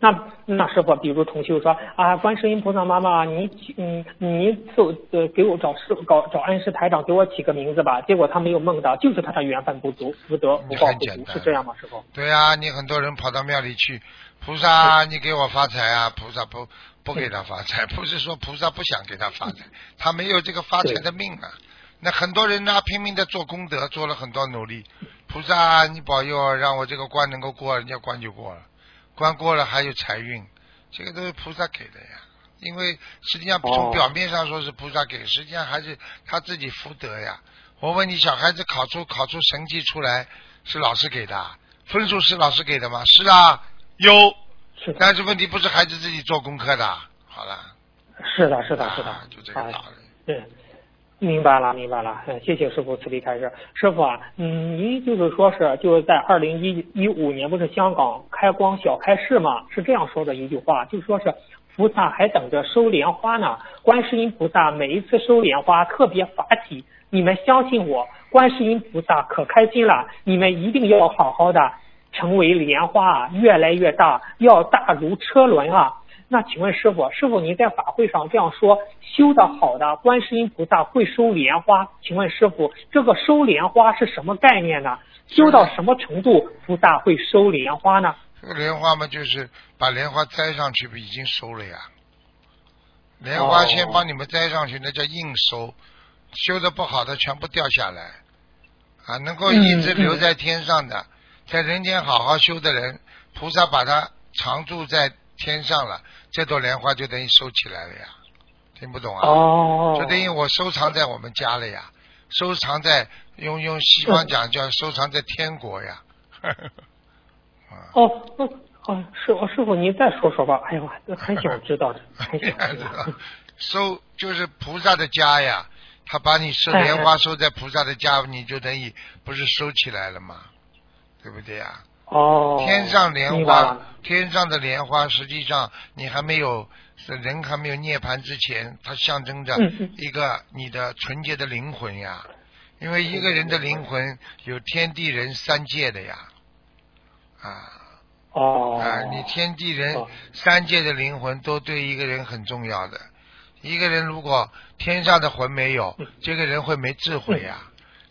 那那师傅，比如同修说啊，观世音菩萨妈妈，你起嗯，你就呃给我找师傅找找恩师台长给我起个名字吧。结果他没有梦到，就是他的缘分不足，福德福报不足，是这样吗，师傅？对啊，你很多人跑到庙里去，菩萨你给我发财啊，菩萨不不给他发财，不是说菩萨不想给他发财，他没有这个发财的命啊。那很多人呢，拼命的做功德，做了很多努力，菩萨你保佑让我这个关能够过，人家关就过了，关过了还有财运，这个都是菩萨给的呀。因为实际上从哦表面上说是菩萨给，实际上还是他自己福德呀。我问你，小孩子考出考出成绩出来是老师给的啊，分数是老师给的吗？是啊，有。是，但是问题不是孩子自己做功课的。好了，是的，是的，是的啊，就这个哎道理。嗯，明白了，明白了。嗯，谢谢师傅慈悲开示。师傅啊，嗯，您就是说是就是在二零一一五年不是香港开光小开市嘛？是这样说的一句话，就说是菩萨还等着收莲花呢。观世音菩萨每一次收莲花特别法喜，你们相信我，观世音菩萨可开心了。你们一定要好好的成为莲花啊，越来越大，要大如车轮啊。那请问师傅，师傅您在法会上这样说，修的好的观世音菩萨会收莲花？请问师傅，这个收莲花是什么概念呢？修到什么程度菩萨会收莲花呢？这个莲花嘛，就是把莲花栽上去，不已经收了呀？莲花哦先帮你们栽上去，那叫硬收，修的不好的全部掉下来。啊，能够一直留在天上的，在人间好好修的人，菩萨把它常住在天上了，这朵莲花就等于收起来了呀。听不懂啊？哦，就等于我收藏在我们家了呀，收藏在用用西方讲叫收藏在天国呀。啊，哦哦哦，师傅师傅您再说说吧。哎呦，很想知道的，很想知道。收就是菩萨的家呀，他把你收哎莲花收在菩萨的家，你就等于不是收起来了吗？对不对呀？哦，天上莲花天上的莲花，实际上你还没有人还没有涅槃之前，它象征着一个你的纯洁的灵魂呀。因为一个人的灵魂有天地人三界的呀，啊哦，啊，你天地人哦三界的灵魂都对一个人很重要的。一个人如果天上的魂没有嗯，这个人会没智慧呀。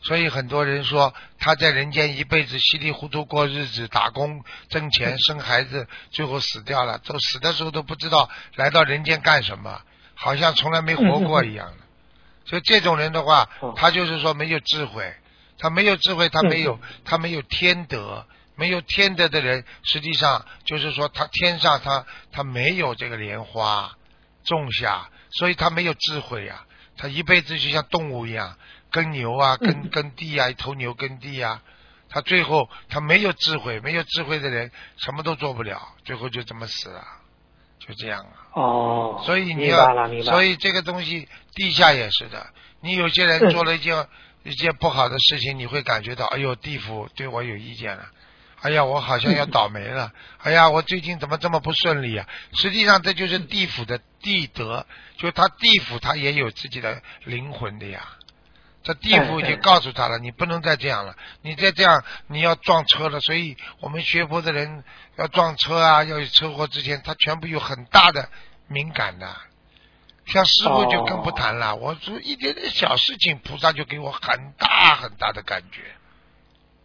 所以很多人说他在人间一辈子稀里糊涂过日子，打工挣钱生孩子，最后死掉了，都死的时候都不知道来到人间干什么，好像从来没活过一样的。所以这种人的话哦，他就是说没有智慧，他没有智慧，他没有他没有天德，没有天德的人，实际上就是说他天上他他没有这个莲花种下，所以他没有智慧呀、他一辈子就像动物一样，跟牛啊，耕耕地啊，一头牛耕地啊，他最后他没有智慧，没有智慧的人什么都做不了，最后就这么死了，就这样啊。哦，所以你要。所以这个东西地下也是的。你有些人嗯做了一件一件不好的事情，你会感觉到，哎呦，地府对我有意见了。哎呀，我好像要倒霉了。哎呀，我最近怎么这么不顺利啊？实际上，这就是地府的地德，就他地府他也有自己的灵魂的呀。这地府已经告诉他了，你不能再这样了，你再这样你要撞车了。所以我们学佛的人要撞车啊，要有车祸之前，他全部有很大的敏感的。像师傅就更不谈了，我说一点点小事情，菩萨就给我很大很大的感觉，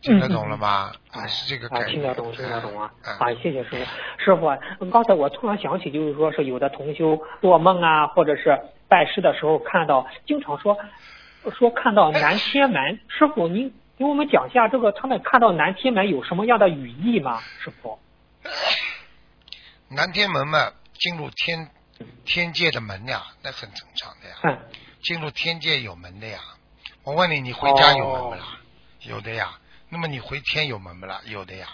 听得懂了吗？啊，是这个啊，感觉。听得懂，听得懂啊！啊啊，谢谢师傅。师傅啊，刚才我突然想起，就是说是有的同修做梦啊，或者是拜师的时候看到，经常说说看到南天门。师傅，您给我们讲一下这个他们看到南天门有什么样的语义吗？师傅？南天门嘛，进入天天界的门呀，那很正常的呀。嗯，进入天界有门的呀。我问你，你回家有门不啦？哦有的呀。那么你回天有门不啦？有的呀。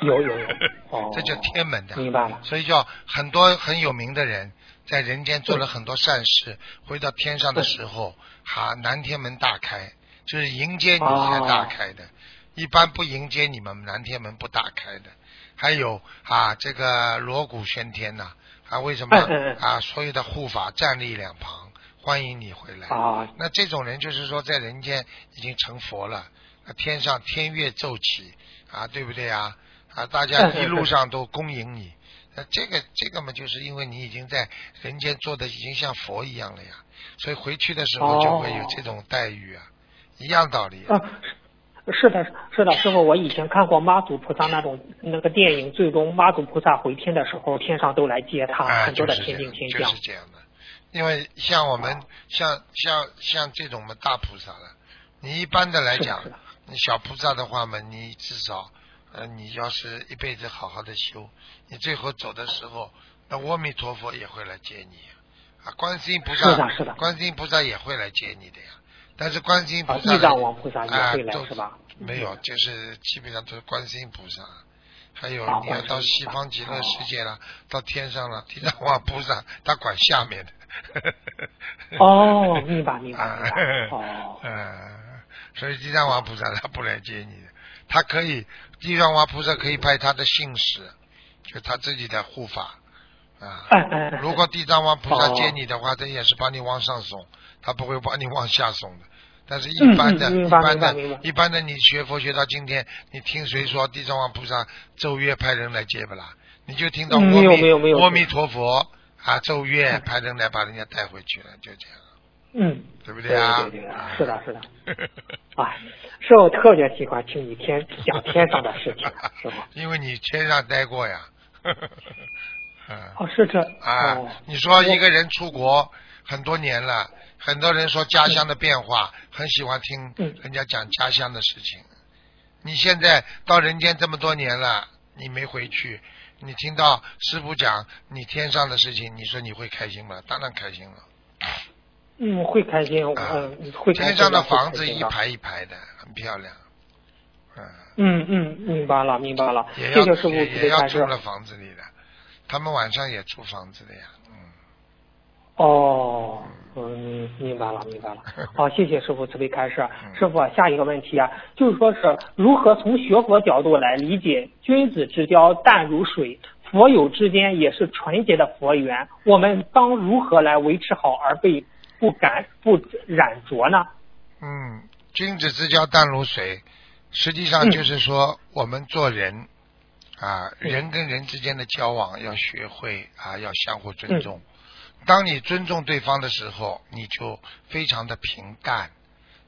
有有有。哦，这叫天门的。明白了。所以叫很多很有名的人，在人间做了很多善事，回到天上的时候，哈，南天门大开，就是迎接你才大开的。一般不迎接你们，南天门不大开的。还有啊，这个锣鼓喧天呐、啊，为什么啊？所有的护法站立两旁，欢迎你回来。啊，那这种人就是说，在人间已经成佛了，那天上天乐奏起啊，对不对啊？啊，大家一路上都恭迎你。那这个这个嘛，就是因为你已经在人间做的已经像佛一样了呀，所以回去的时候就会有这种待遇啊，一样道理。啊，是的，是的，师傅，我以前看过妈祖菩萨那种那个电影，最终妈祖菩萨回天的时候，天上都来接他，啊，很多的天兵天将就是。这样的。因为像我们像像像这种嘛大菩萨了，你一般的来讲是是，你小菩萨的话嘛，你至少呃，你要是一辈子好好的修，你最后走的时候，那阿弥陀佛也会来接你啊，观世音菩萨是的是的观世音菩萨也会来接你的呀。但是观世音菩啊，萨呢地藏王菩萨也啊会来都是吧？没有，就是基本上都是观世音菩萨。还有啊你要到西方极乐世界了，到天上了，地藏王菩萨他管下面的。哦，明白明白啊明白。哦，嗯，所以地藏王菩萨他不来接你的，他可以，地藏王菩萨可以派他的信使，就他自己的护法啊。哎哎哎，如果地藏王菩萨哦接你的话，他也是把你往上送，他不会把你往下送的。但是，一般的、一般的一般的，你学佛学到今天，你听谁说地藏王菩萨奏乐派人来接不啦？你就听到阿嗯弥、阿弥陀佛啊奏乐派人来把人家带回去了，就这样，嗯，对不对啊？对对，是的是的。啊，师傅特别喜欢听你天讲天上的事情，师傅。因为你天上待过呀。嗯哦，是这。啊哦，你说一个人出国很多年了，很多人说家乡的变化，很喜欢听嗯人家讲家乡的事情。你现在到人间这么多年了，你没回去，你听到师傅讲你天上的事情，你说你会开心吗？当然开心了。嗯，会开心，啊嗯，会开心天上的房子一排一排的，很漂亮。嗯，嗯嗯，明白了明白了，也要谢谢师傅也。要住了房子里的，他们晚上也租房子的呀。嗯。哦，嗯，明白了，明白了。好，谢谢师傅慈悲开示。嗯师傅，下一个问题啊，就是说是如何从学佛角度来理解君子之交淡如水，佛友之间也是纯洁的佛缘，我们当如何来维持好而被不感不染浊呢？嗯，君子之交淡如水，实际上就是说我们做人啊，人跟人之间的交往要学会啊，要相互尊重。当你尊重对方的时候，你就非常的平淡。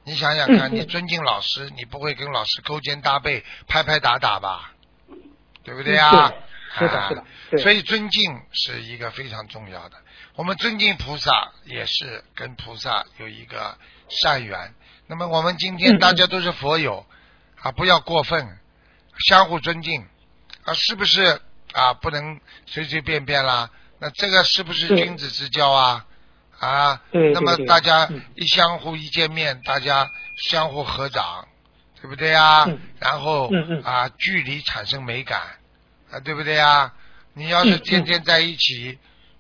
你想想看，你尊敬老师，你不会跟老师勾肩搭背、拍拍打打吧？对不对啊？是的啊是的对所以尊敬是一个非常重要的。我们尊敬菩萨，也是跟菩萨有一个善缘。那么我们今天大家都是佛友啊，不要过分，相互尊敬啊，是不是啊？不能随随便便啦。那这个是不是君子之交啊？啊，对那么大家嗯一相互一见面，大家相互合掌，对不对啊？嗯然后啊，距离产生美感啊，对不对啊？你要是天天在一起，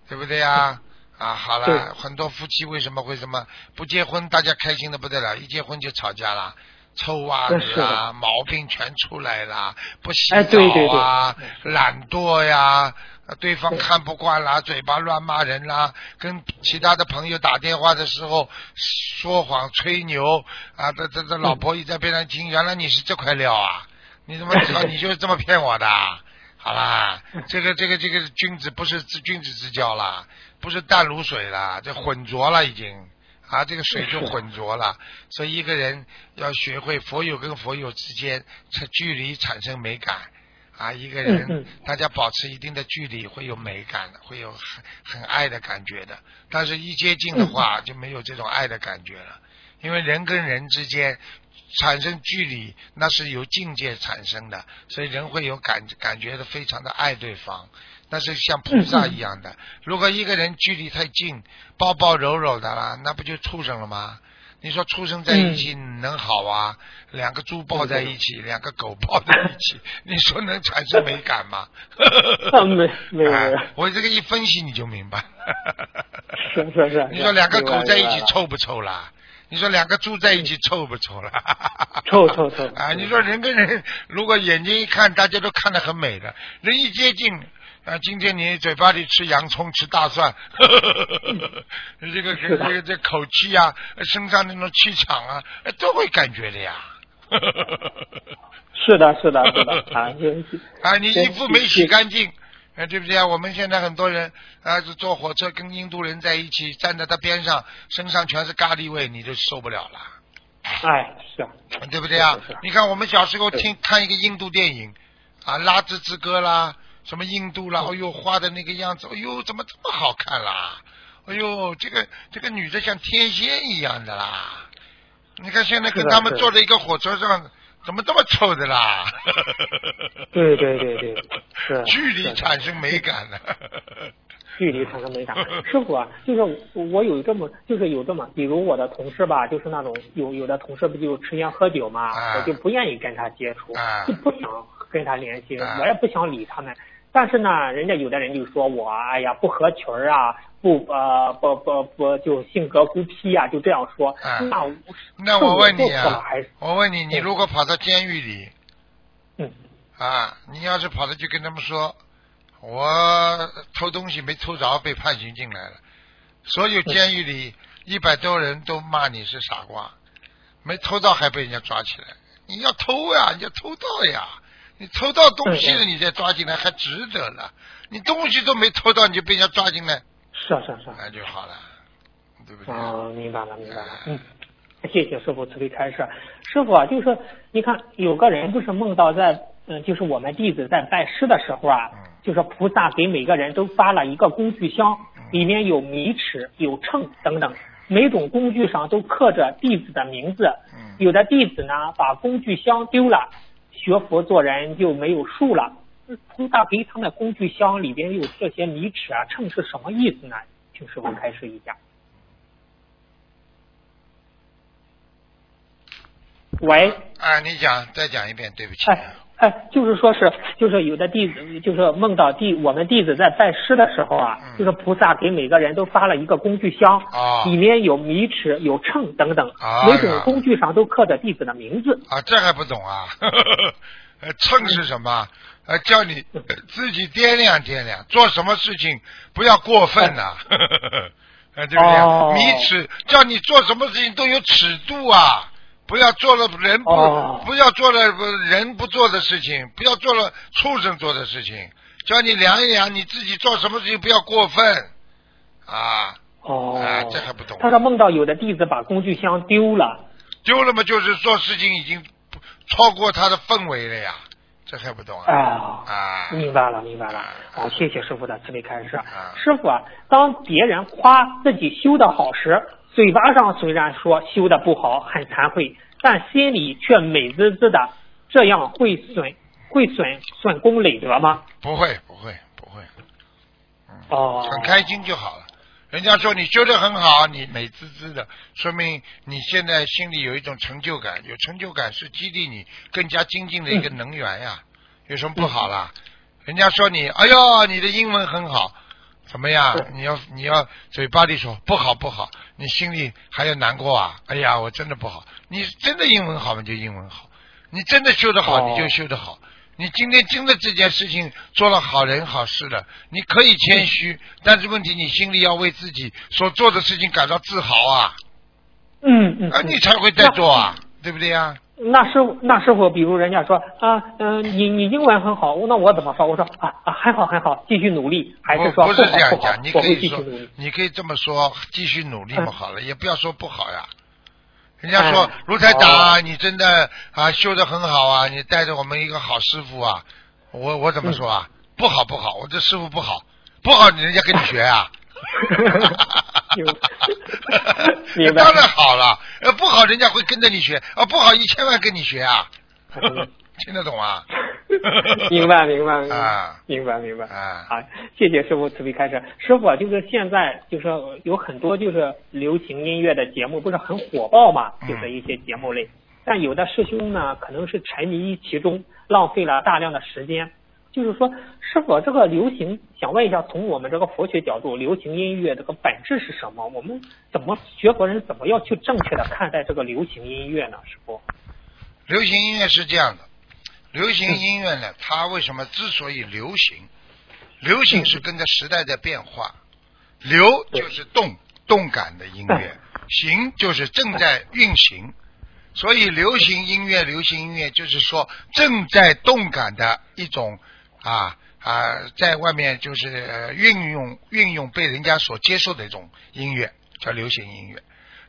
对不对啊？啊，好了，很多夫妻为什么会什么不结婚，大家开心的不得了，一结婚就吵架了。臭袜子啊，毛病全出来了，不洗哎对对澡啊，对。懒惰呀，呃对方看不惯啦，嘴巴乱骂人啦，跟其他的朋友打电话的时候说谎吹牛啊，这这这老婆一在边上听，原来你是这块料啊，你怎么知道 你就是这么骗我的啊？好啦，这个这个这个君子不是之君子之交啦，不是淡如水啦，这混浊了已经啊，这个水就浑浊了。所以一个人要学会佛友跟佛友之间这距离产生美感啊，一个人、大家保持一定的距离会有美感的，会有很很爱的感觉的。但是一接近的话就没有这种爱的感觉了，因为人跟人之间产生距离，那是由境界产生的，所以人会有感感觉的非常的爱对方。那是像菩萨一样的，如果一个人距离太近，抱抱揉揉的啦，那不就畜生了吗？你说畜生在一起能好啊？两个猪抱在一起，两个狗抱在一起，你说能产生美感吗？没没有。我这个一分析你就明白。是是是。你说两个狗在一起臭不臭啦？你说两个猪在一起臭不臭啦？臭臭臭。啊，你说人跟人如果眼睛一看，大家都看得很美的，人一接近。啊，今天你嘴巴里吃洋葱、吃大蒜，这个这个这口气啊，身上那种气场啊，都会感觉的呀。是的，是的，是的 啊！啊，你衣服没洗干净，啊，对不对啊？我们现在很多人啊，是坐火车跟印度人在一起，站在他边上，身上全是咖喱味，你就受不了了。哎，是啊，对不对啊？你看我们小时候听看一个印度电影啊，《拉兹之歌》啦。什么印度啦？哎呦，画的那个样子，哎呦，怎么这么好看啦？哎呦，这个这个女的像天仙一样的啦！你看现在跟他们坐在一个火车上，怎么这么臭的啦？对对对对，是。距离产生美感的。距离产生美感。师傅啊，就是我有这么，就是有这么，比如我的同事吧，就是那种有有的同事不就吃烟喝酒嘛，我就不愿意跟他接触，就不想跟他联系，我也不想理他们。但是呢，人家有的人就说我，哎呀，不合群啊，不呃不不不，就性格孤僻啊，就这样说。那那我问你啊，我问你，你如果跑到监狱里，嗯，啊，你要是跑到去跟他们说，我偷东西没偷着，被判刑进来了，所有监狱里一百多人都骂你是傻瓜，没偷到还被人家抓起来，你要偷呀，你要偷到呀。你偷到东西了，你再抓进来还值得了。你东西都没偷到，你就被人家抓进来，是啊是啊是啊，那就好了，对不对？哦，明白了明白了，嗯，谢谢师傅慈悲开示。师傅啊，就是你看有个人不是梦到在嗯，就是我们弟子在拜师的时候啊，就是菩萨给每个人都发了一个工具箱，里面有米尺、有秤等等，每种工具上都刻着弟子的名字。有的弟子呢，把工具箱丢了。学佛做人就没有数了。菩萨给他的工具箱里边有这些米尺啊秤是什么意思呢？请师傅开示一下。喂。啊，你讲，再讲一遍，对不起。哎，就是说是，就是有的弟子，就是梦到弟我们弟子在拜师的时候啊，就是菩萨给每个人都发了一个工具箱，里面有米尺、有秤等等，啊每种工具上都刻着弟子的名字。啊，这还不懂啊？秤是什么？呃，叫你自己掂量掂量，做什么事情不要过分呐，对不对？米尺叫你做什么事情都有尺度啊。不要做了人不不要做了人不做的事情，不要做了畜生做的事情。叫你量一量，你自己做什么事情不要过分啊！哦，这还不懂。他说梦到有的弟子把工具箱丢了，丢了嘛，就是做事情已经超过他的氛围了呀，这还不懂啊？啊，明白了，明白了。好，谢谢师傅的慈悲开示。师傅啊，当别人夸自己修的好时。嘴巴上虽然说修的不好，很惭愧，但心里却美滋滋的。这样会损会损损功累德吗？不会，不会，不会。哦，很开心就好了。人家说你修的很好，你美滋滋的，说明你现在心里有一种成就感。有成就感是激励你更加精进的一个能源呀。有什么不好啦？人家说你，哎呦，你的英文很好。怎么样？你要你要嘴巴里说不好不好，你心里还要难过啊？哎呀，我真的不好。你真的英文好吗？就英文好。你真的修得好，你就修得好。你今天真的这件事情做了好人好事了，你可以谦虚，但是问题你心里要为自己所做的事情感到自豪啊。嗯嗯。啊，你才会再做啊，对不对呀？那师傅，那师傅，比如人家说啊，嗯，你你英文很好，那我怎么说？我说啊啊，很好很好，继续努力，还是说不是这样讲？你可以说，你可以这么说，继续努力嘛，好了，也不要说不好呀。人家说卢台长，你真的啊修的很好啊，你带着我们一个好师傅啊，我我怎么说啊？不好不好，我这师傅不好，不好，人家跟你学啊。明白。当然好了，呃，不好人家会跟着你学，啊，不好一千万跟你学啊，听得懂啊？明白明白明白啊。明白明白。啊。好，谢谢师傅慈悲开示。师傅啊就是现在就是有很多就是流行音乐的节目不是很火爆嘛，嗯。就是一些节目类，但有的师兄呢可能是沉迷于其中，浪费了大量的时间。就是说，师傅这个流行，想问一下，从我们这个佛学角度，流行音乐这个本质是什么？我们怎么学佛人怎么要去正确的看待这个流行音乐呢？师傅？流行音乐是这样的，流行音乐呢，它为什么之所以流行？流行是跟着时代在变化，流就是动动感的音乐，行就是正在运行，所以流行音乐，流行音乐就是说正在动感的一种啊啊，在外面就是呃运用运用被人家所接受的一种音乐，叫流行音乐。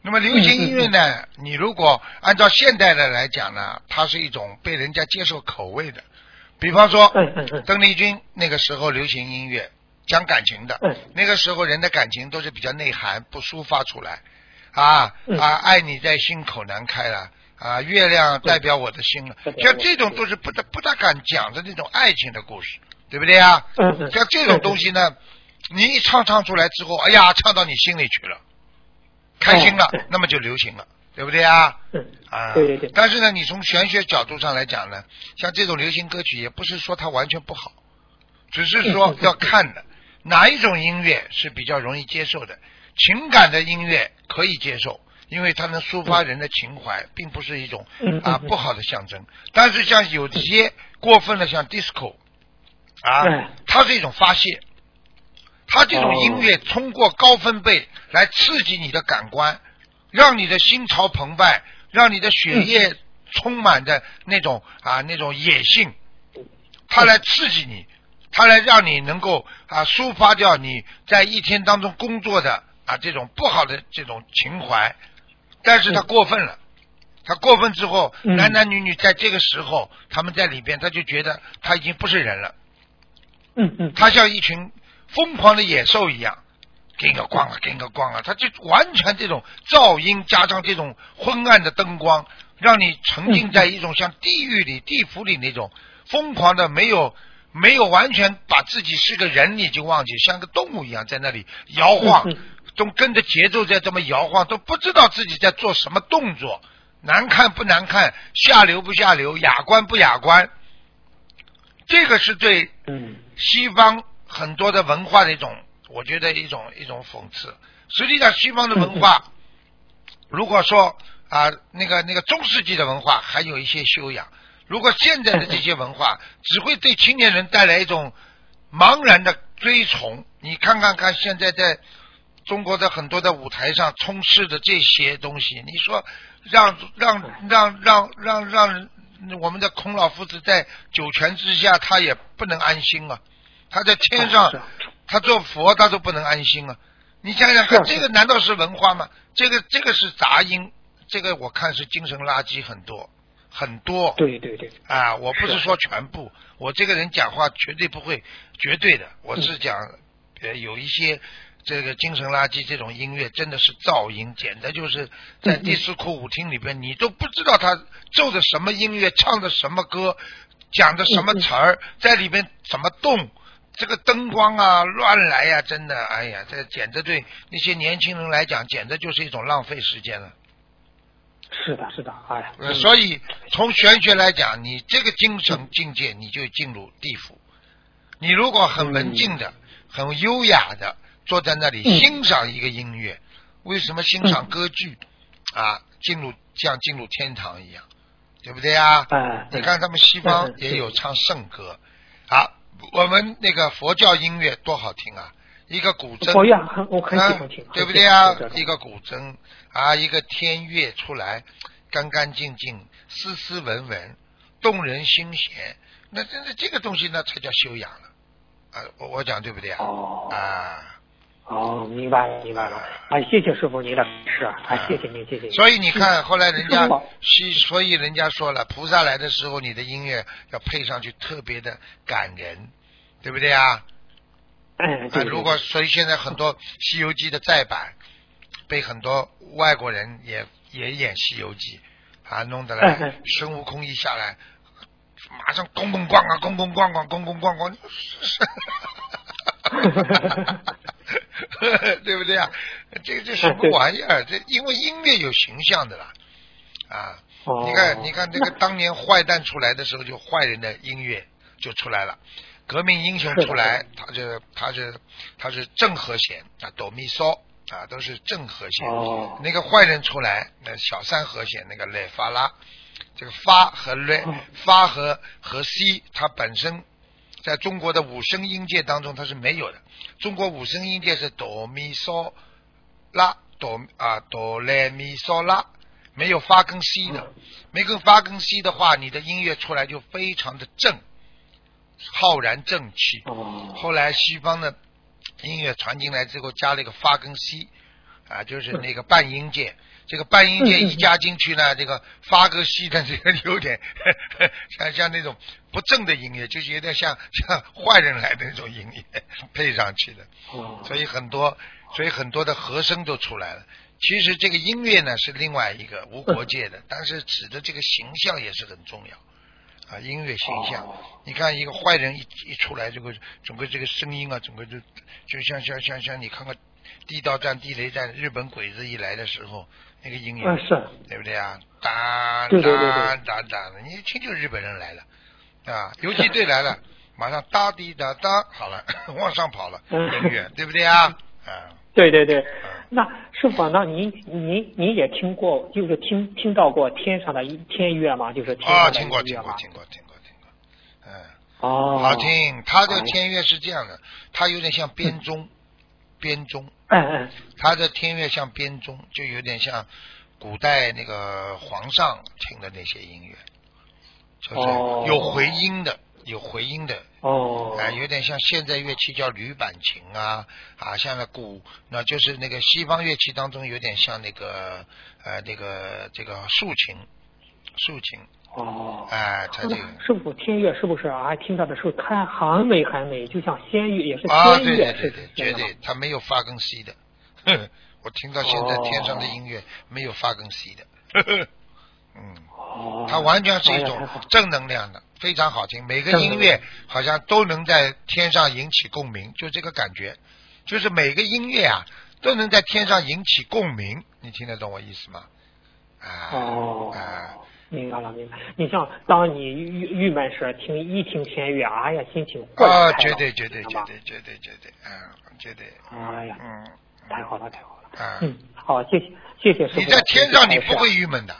那么流行音乐呢？你如果按照现代的来讲呢，它是一种被人家接受口味的。比方说嗯嗯嗯，邓丽君那个时候流行音乐讲感情的嗯，那个时候人的感情都是比较内涵，不抒发出来啊嗯啊，爱你在心口难开了啊，月亮代表我的心像这种都是不大不大敢讲的那种爱情的故事，对不对啊？像这种东西呢，你一唱唱出来之后，哎呀，唱到你心里去了，开心了哦，那么就流行了，对不对啊？嗯啊，对对对但是呢，你从玄学角度上来讲呢，像这种流行歌曲，也不是说它完全不好，只是说要看的哪一种音乐是比较容易接受的。情感的音乐可以接受，因为它能抒发人的情怀，并不是一种啊不好的象征。但是像有些过分的，像 disco 啊哎，它是一种发泄。它这种音乐通过高分贝来刺激你的感官，让你的心潮澎湃，让你的血液充满着那种啊那种野性，它来刺激你，它来让你能够啊抒发掉你在一天当中工作的啊这种不好的这种情怀，但是他过分了。他过分之后，嗯。男男女女在这个时候，他们在里边，他就觉得他已经不是人了，嗯嗯，他像一群疯狂的野兽一样，给个光啊，给个光啊，他就完全这种噪音加上这种昏暗的灯光，让你沉浸在一种像地狱里、地府里那种疯狂的，没有没有完全把自己是个人你就忘记，像个动物一样在那里摇晃嗯嗯，都跟着节奏在这么摇晃，都不知道自己在做什么动作，难看不难看，下流不下流，雅观不雅观，这个是对西方很多的文化的一种，我觉得一种一种讽刺。实际上，西方的文化，如果说啊、那个那个中世纪的文化还有一些修养，如果现在的这些文化只会对青年人带来一种茫然的追崇。你看看看，现在在中国的很多的舞台上充斥的这些东西，你说让让让让让让我们的孔老夫子在九泉之下，他也不能安心啊。他在天上，他做佛他都不能安心啊。你想想看，这个难道是文化吗？这个这个是杂音，这个我看是精神垃圾很多很多。对对对，啊，我不是是说全部，我这个人讲话绝对不会绝对的，我是讲呃有一些这个精神垃圾这种音乐真的是噪音，简直就是在迪斯科舞厅里边，你都不知道他奏的什么音乐，唱的什么歌，讲的什么词儿，在里边怎么动。这个灯光啊，乱来呀、真的，哎呀，这简直对那些年轻人来讲，简直就是一种浪费时间了。是的，是的，哎所以从玄学来讲，你这个精神境界，你就进入地府。你如果很文静的、很优雅的坐在那里嗯。欣赏一个音乐，为什么欣赏歌剧？啊？进入像进入天堂一样，对不对啊？哎，你看他们西方嗯也有唱圣歌。啊，我们那个佛教音乐多好听啊！一个古筝，我很喜欢听啊，对不对啊一个古筝。啊，一个天乐出来，干干净净、斯斯文文、动人心弦，那这这这个东西呢，才叫修养了。啊！我我讲对不对啊？哦。啊，哦，明白了，明白了。哎，谢谢师傅您的是啊，哎，谢谢您，谢谢您。所以你看，后来人家西，所以人家说了，菩萨来的时候，你的音乐要配上去特别的感人，对不对啊？哎，啊，对，如果所以现在很多《西游记》的再版被很多外国人也也演《西游记》，啊，弄得来孙悟空一下来，马上咣咣咣啊，咣咣咣咣，咣咣咣咣，对不对啊？这这什么玩意儿？这因为音乐有形象的啦，啊，哦你看你看这个当年坏蛋出来的时候，就坏人的音乐就出来了。革命英雄出来，他是他是他是正和弦啊，哆咪嗦啊，都是正和弦。哦那个坏人出来，那小三和弦那个来发拉，这个发和来哦发和和 C，它本身在中国的五声音阶当中它是没有的。中国五声音阶是哆咪嗦拉哆啊哆来咪嗦拉，没有发跟 C 的。没跟发跟 C 的话，你的音乐出来就非常的正，浩然正气。哦后来西方的音乐传进来之后，加了一个发跟 C，啊，就是那个半音阶。这个半音阶一加进去呢，这个发个系的这个有点 像像那种不正的音乐，就是有点像像坏人来的那种音乐 配上去的。哦所以很多，所以很多的和声都出来了。其实这个音乐呢是另外一个无国界的，但是指的这个形象也是很重要啊，音乐形象。哦你看一个坏人一一出来，这个整个这个声音啊，整个就就像像像像你看看地道战、地雷战，日本鬼子一来的时候，那个音乐，对不对啊？当当当当的，你一听就是日本人来了啊，游击队来了，马上哒滴哒哒，好了，往上跑了，嗯音乐，对不对啊？啊。对对对，那师傅，那您您您也听过，就是听听到过天上的天乐吗？就是天啊，上的听过，听过？听过，听过，听过，嗯，哦，好听。它的哎天乐是这样的，它有点像编钟，编钟，嗯嗯，它的天乐像编钟，就有点像古代那个皇上听的那些音乐，就是哦。有回音的，有回音的，哦，啊，有点像现在乐器叫铝板琴啊，啊，像那鼓，那就是那个西方乐器当中有点像那个呃那个这个竖琴，竖琴，哦，哎、它这个师傅天乐是不是啊？听到的时候它很美很美，就像仙乐，也是啊，仙乐，对对对对，绝对，它没有发根 C 的，我听到现在哦天上的音乐没有发根 C 的，呵 呵嗯，哦，它完全是一种正能量的，非常好听。每个音乐好像都能在天上引起共鸣，就这个感觉，就是每个音乐啊都能在天上引起共鸣。你听得懂我意思吗？啊，哦啊，明白了，明白。你像当你郁郁闷时，听一听天乐，哎呀，心情豁啊，然开朗绝对绝对绝对绝对绝对，嗯，绝对，哎呀，嗯，太好了，太好了。啊，嗯，好，谢谢，谢谢师傅。你在天上你不会郁闷的，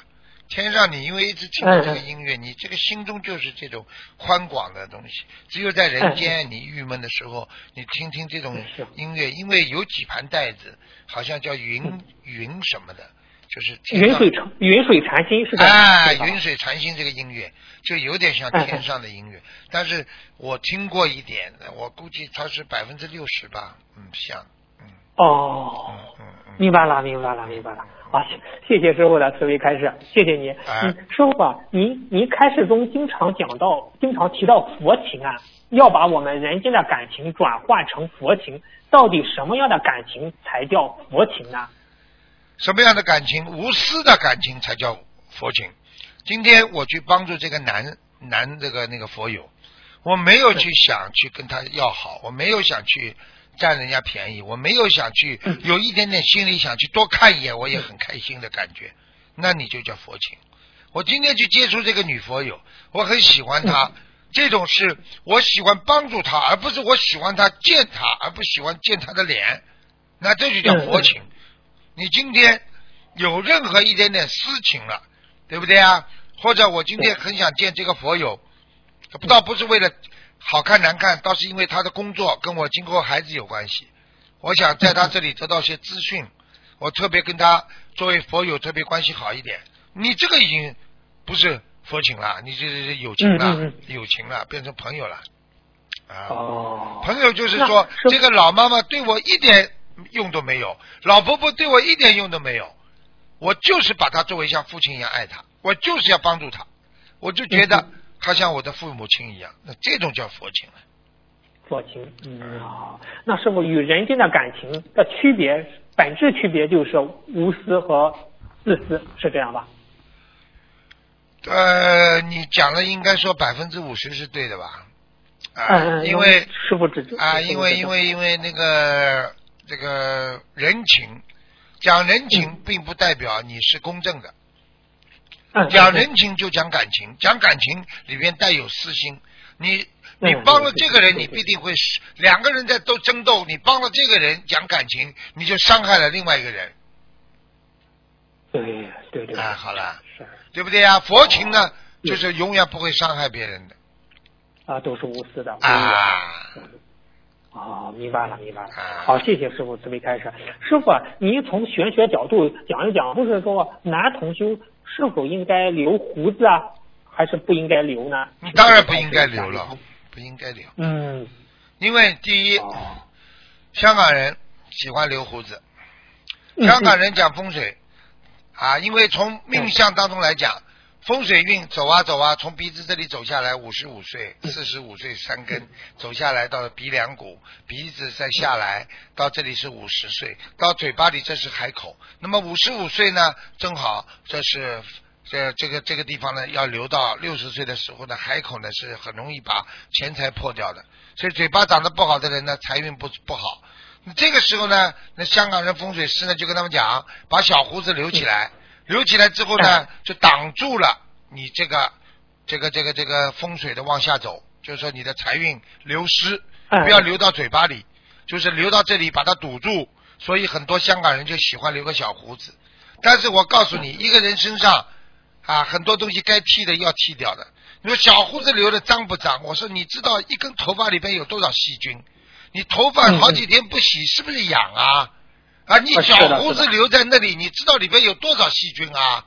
天上你因为一直听着这个音乐，你这个心中就是这种宽广的东西。只有在人间你郁闷的时候，你听听这种音乐，因为有几盘带子，好像叫云云什么的，就是云水禅云水禅心是这样哎，云水禅心这个音乐就有点像哎天上的音乐，但是我听过一点，我估计它是百分之六十吧，嗯，像，嗯哦嗯，明白了，明白了，明白了。啊，谢谢谢师傅的慈悲开示，谢谢您。哎嗯，师傅啊，您您开示中经常讲到，经常提到佛情啊，要把我们人间的感情转换成佛情，到底什么样的感情才叫佛情呢？什么样的感情？无私的感情才叫佛情。今天我去帮助这个男男这个那个佛友，我没有去想去跟他要好，我没有想去占人家便宜，我没有想去有一点点心里想去多看一眼，我也很开心的感觉，那你就叫佛情。我今天去接触这个女佛友，我很喜欢她，这种是我喜欢帮助她，而不是我喜欢她见她，而不喜欢见她的脸，那这就叫佛情。你今天有任何一点点私情了，对不对啊？或者我今天很想见这个佛友，不倒不是为了好看难看，倒是因为他的工作跟我今后孩子有关系。我想在他这里得到些资讯，我特别跟他作为佛友特别关系好一点。你这个已经不是佛情了，你这是友情了，嗯嗯友情了，变成朋友了啊。哦，朋友就是说，这个老妈妈对我一点用都没有，老婆婆对我一点用都没有，我就是把她作为像父亲一样爱她，我就是要帮助她，我就觉得她像我的父母亲一样，那这种叫佛情了。佛情，嗯好。那师傅与人间的感情的区别，本质区别就是无私和自私，是这样吧？呃，你讲的应该说百分之五十是对的吧？啊，因为师傅指啊，因为因为因为那个这个人情，讲人情并不代表你是公正的，嗯讲人情就讲感情，讲感情里边带有私心。你你嗯帮了这个人，你必定会两个人在都争斗，你帮了这个人讲感情，你就伤害了另外一个人。对对对。啊。好了，是。对不对呀？佛情呢，就是永远不会伤害别人的。啊，都是无私的。啊。哦，明白了，明白了啊。好，谢谢师傅慈悲开示。师傅啊，您从玄学角度讲一讲，不是说男同修是否应该留胡子啊，还是不应该留呢？你当然不应该留了。，不应该留，嗯，因为第一，哦香港人喜欢留胡子，嗯香港人讲风水啊，因为从命相当中来讲，风水运走啊走啊，从鼻子这里走下来，五十五岁、四十五岁三根走下来到了鼻梁骨，鼻子再下来到这里是五十岁，到嘴巴里这是海口。那么五十五岁呢，正好这是。这这个这个地方呢，要留到六十岁的时候呢，海口呢是很容易把钱财破掉的，所以嘴巴长得不好的人呢，财运不不好。这个时候呢，那香港人风水师呢就跟他们讲，把小胡子留起来，留起来之后呢，就挡住了你这个这个这个这个风水的往下走，就是说你的财运流失，嗯不要流到嘴巴里，就是流到这里把它堵住。所以很多香港人就喜欢留个小胡子，但是我告诉你，一个人身上啊很多东西该剃的要剃掉的。你说小胡子留的脏不脏？我说你知道一根头发里边有多少细菌？你头发好几天不洗，是不是痒啊？啊，你小胡子留在那里，你知道里边有多少细菌啊？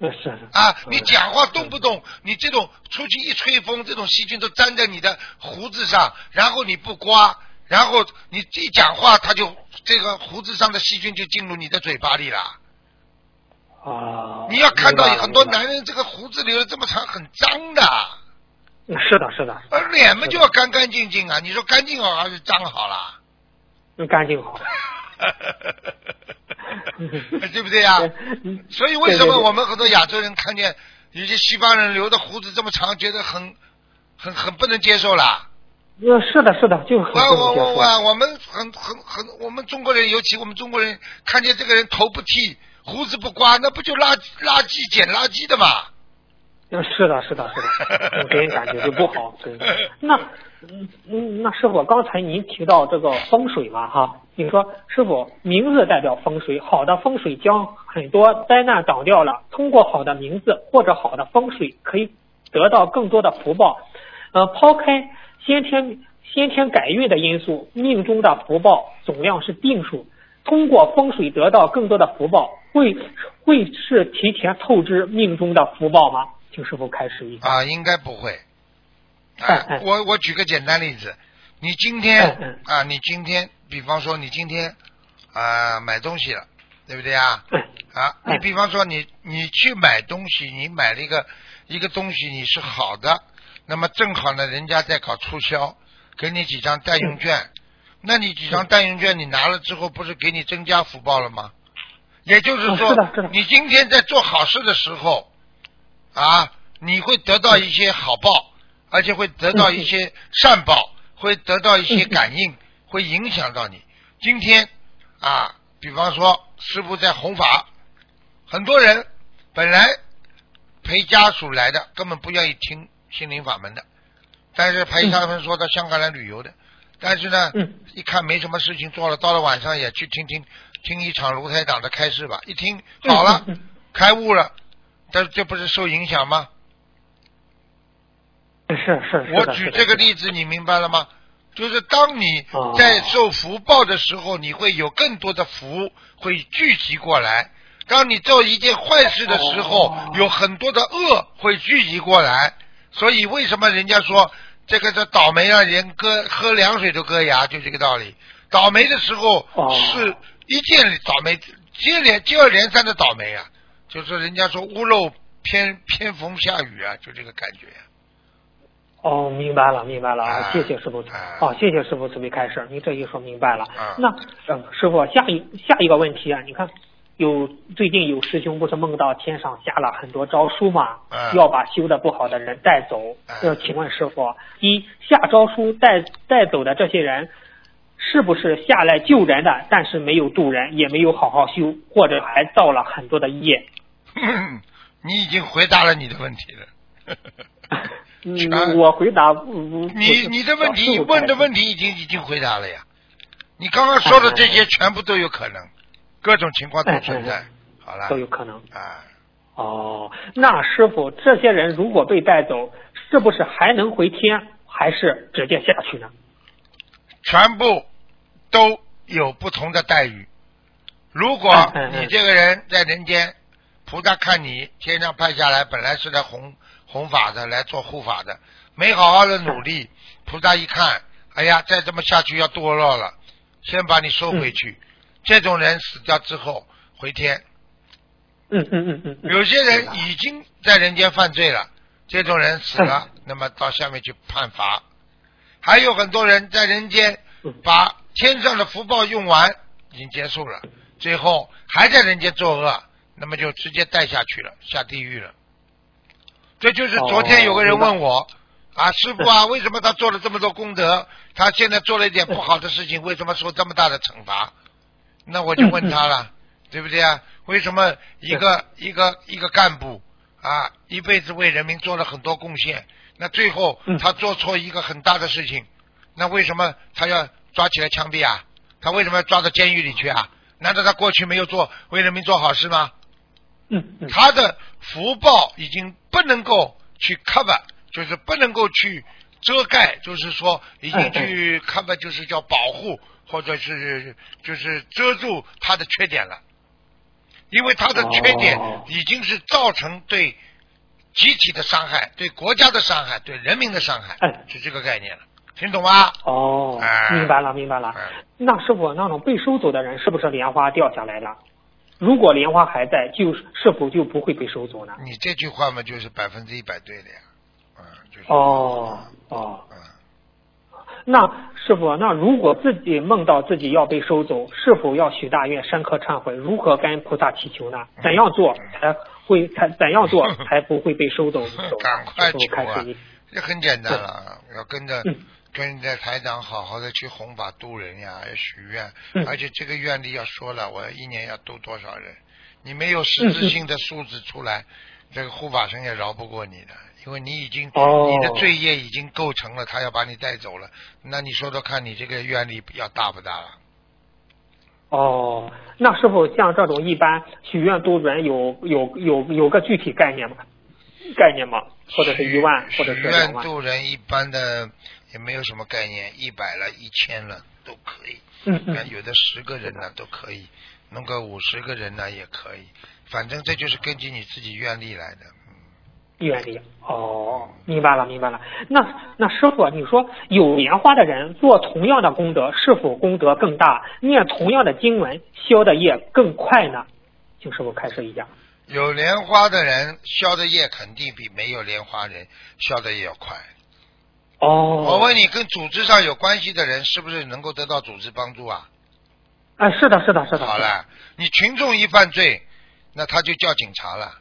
嗯是是啊，嗯你讲话动不动，你这种出去一吹风，这种细菌都粘在你的胡子上，然后你不刮，然后你一讲话，它就这个胡子上的细菌就进入你的嘴巴里了。啊，你要看到很多男人这个胡子留的这么长，很脏的，嗯是的，是的，而脸嘛就要干干净净啊。你说干净好还是脏好啦？嗯干净好。对不对呀、嗯所以为什么我们很多亚洲人看见有些西方人留的胡子这么长，觉得很很很不能接受啦？嗯是的，是的，就很不我能接受。我我我我们很很很，我们中国人，尤其我们中国人，看见这个人头不剃，胡子不刮，那不就垃垃圾捡垃圾的嘛？嗯，是的，是的，是的，嗯给人感觉就不好。对，那，嗯嗯，那师傅，刚才您提到这个风水嘛，哈，你说师傅名字代表风水，好的风水将很多灾难挡掉了，通过好的名字或者好的风水，可以得到更多的福报。呃，抛开先天先天改运的因素，命中的福报总量是定数。通过风水得到更多的福报，会会是提前透支命中的福报吗？请师傅开始一下。啊，应该不会。哎我我举个简单例子，你今哎天哎啊，你今天，比方说你今天啊买东西了，对不对啊？哎啊，哎你比方说你你去买东西，你买了一个一个东西，你是好的，那么正好呢，人家在搞促销，给你几张代用券，那你几张代用券你拿了之后，不是给你增加福报了吗？也就是哦说，你今天在做好事的时候，啊，你会得到一些好报，而且会得到一些善报，会得到一些感应，会影响到你。今天啊，比方说师傅在弘法，很多人本来陪家属来的，根本不愿意听心灵法门的，但是陪他们说到香港来旅游的，但是呢，嗯。一看没什么事情做了，到了晚上也去听听听一场卢台长的开示吧，一听好了，开悟了，但这不是受影响吗？嗯是是是。我举这个例子，你明白了吗？就是当你哦在受福报的时候，你会有更多的福会聚集过来；当你做一件坏事的时候，哦有很多的恶会聚集过来。所以为什么人家说这个这倒霉啊人割喝凉水都割牙，就这个道理。倒霉的时候哦是一件倒霉接连接二连三的倒霉啊，就是人家说屋漏偏偏逢下雨啊，就这个感觉。哦，明白了，明白了，啊谢谢师傅。啊哦，谢谢师傅慈悲开示，您这一说明白了。啊那嗯，师傅下一下一个问题啊，你看有最近有师兄不是梦到天上下了很多诏书吗，啊要把修的不好的人带走。啊要请问师傅，一下诏书带带走的这些人。是不是下来救人的，但是没有渡人，也没有好好修，或者还造了很多的业？你已经回答了你的问题了。全嗯，我回答，嗯你你的问题问的问题已经已经回答了呀，你刚刚说的这些全部都有可能，各种情况都存在。好了都，有可能。啊，哦，那师傅，这些人如果被带走，是不是还能回天，还是直接下去呢？全部都有不同的待遇。如果你这个人在人间，菩萨看你天上派下来，本来是来弘弘法的，来做护法的，没好好的努力，菩萨一看，哎呀，再这么下去要堕落了，先把你收回去。这种人死掉之后回天，嗯嗯嗯嗯嗯。有些人已经在人间犯罪了，这种人死了，嗯那么到下面去判罚。还有很多人在人间嗯把天上的福报用完，已经结束了，最后还在人间作恶，那么就直接带下去了，下地狱了。这就是昨天有个人问我、啊，师傅啊，为什么他做了这么多功德，他现在做了一点不好的事情，为什么受这么大的惩罚？那我就问他了，对不对啊？为什么一个一个一个干部啊，一辈子为人民做了很多贡献，那最后嗯他做错一个很大的事情，那为什么他要抓起来枪毙啊？他为什么要抓到监狱里去啊？难道他过去没有做为人民做好事吗？嗯嗯。他的福报已经不能够去 cover，就是不能够去遮盖，就是说已经去 cover，就是叫保护，或者是就是遮住他的缺点了，因为他的缺点哦已经是造成对集体的伤害、对国家的伤害、对人民的伤害哎，是这个概念了，听懂吗？哦哎，明白了明白了。哎。那师傅，那种被收走的人，是不是莲花掉下来了？如果莲花还在，就是是否就不会被收走呢？你这句话嘛，就是百分之一百对的呀，嗯，就是哦哦，嗯。那师傅，那如果自己梦到自己要被收走，是否要许大愿、深刻忏悔？如何跟菩萨祈求呢？怎样做才会才怎样做才不会被收走？赶快师傅求啊开始一！这很简单了，要跟着嗯跟着台长好好的去弘法度人呀，要许愿，嗯而且这个愿力要说了，我一年要度多少人，你没有实质性的数字出来，这个护法神也饶不过你的，因为你已经、哦你的罪业已经构成了，他要把你带走了，那你说说看你这个愿力要大不大了？哦，那是否像这种一般许愿度人有有有有个具体概念吗？概念吗？或者是一万，或者是许愿？度人一般的也没有什么概念，一百了、一千了都可以。嗯嗯那有的十个人呢都可以，弄个五十个人呢也可以，反正这就是根据你自己愿力来的。嗯愿力哦，明白了，明白了。那那师傅，你说有莲花的人做同样的功德，是否功德更大？念同样的经文，消的业更快呢？请师傅开示一下。有莲花的人消的业肯定比没有莲花人消的业要快。哦，我问你，跟组织上有关系的人是不是能够得到组织帮助啊？哎，是的，是的，是的。好了，你群众一犯罪，那他就叫警察了。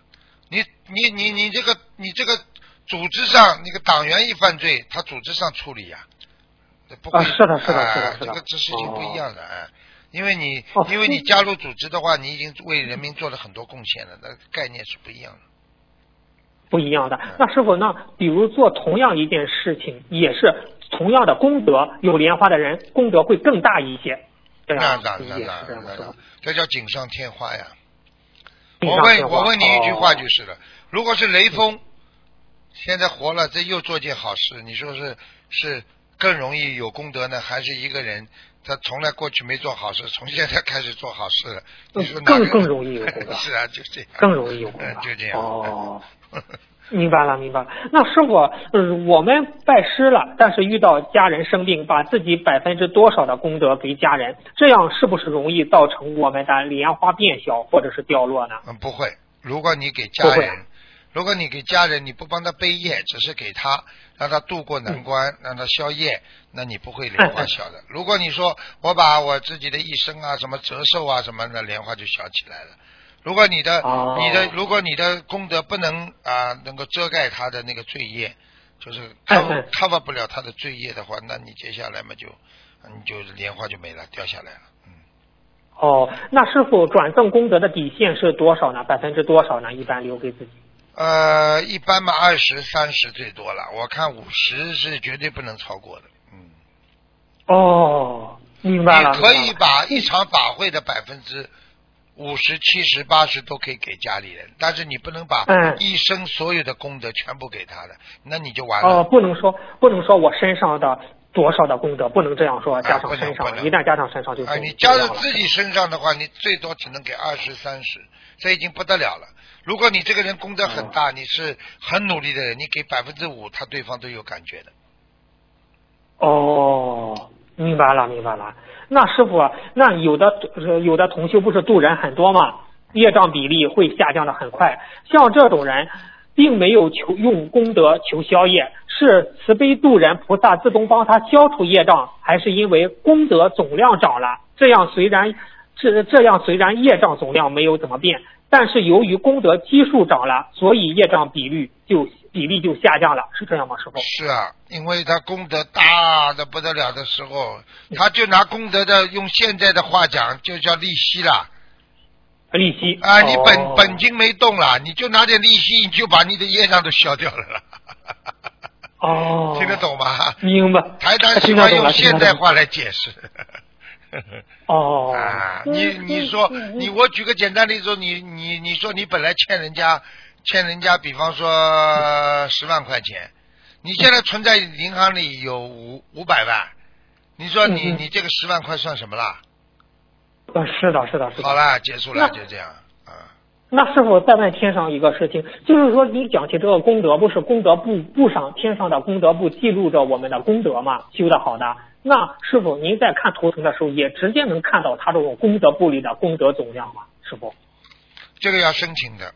你你你你这个你这个组织上那个党员一犯罪，他组织上处理呀、不会啊是的是的哎是的是的这个这事情不一样的哎。因为你哦因为你加入组织的话，你已经为人民做了很多贡献了，那概念是不一样的。不一样的。那是否，那比如做同样一件事情，也是同样的功德，有莲花的人功德会更大一些。这那那当然样的是吧？，这叫锦上添花呀。锦我问我问你一句话哦就是了，如果是雷锋现在活了，这又做件好事，你说是是更容易有功德呢，还是一个人他从来过去没做好事，从现在开始做好事了？你说哪个更更容易有功德 是啊，就这样。更容易有功德。嗯 就这样。哦，明白了，明白了。那师傅，嗯，我们拜师了，但是遇到家人生病，把自己百分之多少的功德给家人，这样是不是容易造成我们的莲花变小或者是掉落呢？嗯，不会。如果你给家人，如果你给家人，你不帮他背业，只是给他让他渡过难关，让他消业，那你不会莲花小的。如果你说我把我自己的一生啊，什么折寿啊什么的，莲花就小起来了。如果你的、哦你的如果你的功德不能啊、能够遮盖他的那个罪业，就是哎 cover 哎 cover 不了他的罪业的话，那你接下来嘛就你就莲花就没了，掉下来了。嗯，哦，那师傅转赠功德的底线是多少呢？百分之多少呢？一般留给自己。呃，一般嘛二十三十最多了，我看五十是绝对不能超过的。嗯，哦，明白了。你可以把一场法会的百分之五十、七十、八十都可以给家里人，但是你不能把嗯一生所有的功德全部给他的，那你就完了。哦，不能说不能说我身上的多少的功德，不能这样说，加上身上，一旦加上身上就啊，是你加这样了在自己身上的话，你最多只能给二十三十，这已经不得了了。如果你这个人功德很大，你是很努力的人，你给百分之五，他对方都有感觉的。哦，明白了，明白了。那师傅，那有的有的同修不是渡人很多吗，业障比例会下降的很快。像这种人，并没有求用功德求消业，是慈悲渡人菩萨自动帮他消除业障，还是因为功德总量涨了？这样虽然这这样虽然业障总量没有怎么变，但是由于功德基数涨了，所以业障比率就比例就下降了，是这样吗，师傅？是啊，因为他功德大的不得了的时候，他就拿功德的，用现在的话讲，就叫利息啦。利息啊，你本、哦本金没动了，你就拿点利息，你就把你的业障都消掉了啦。哦，听得懂吗？明白。台长喜欢用现。代话来解释。哦，啊，你你说你我举个简单例子，你你你说你本来欠人家欠人家，比方说 十万块钱，你现在存在银行里有五五百万，你说你你这个十万块算什么啦？呃，是的，是的，是的。好了，结束了，就这样啊。那师傅再问天上一个事情，就是说你讲起这个功德，不是功德簿簿上天上的功德簿记录着我们的功德嘛，修的好的。那师傅您在看图腾的时候，也直接能看到他这种功德簿里的功德总量吗？师傅？这个要申请的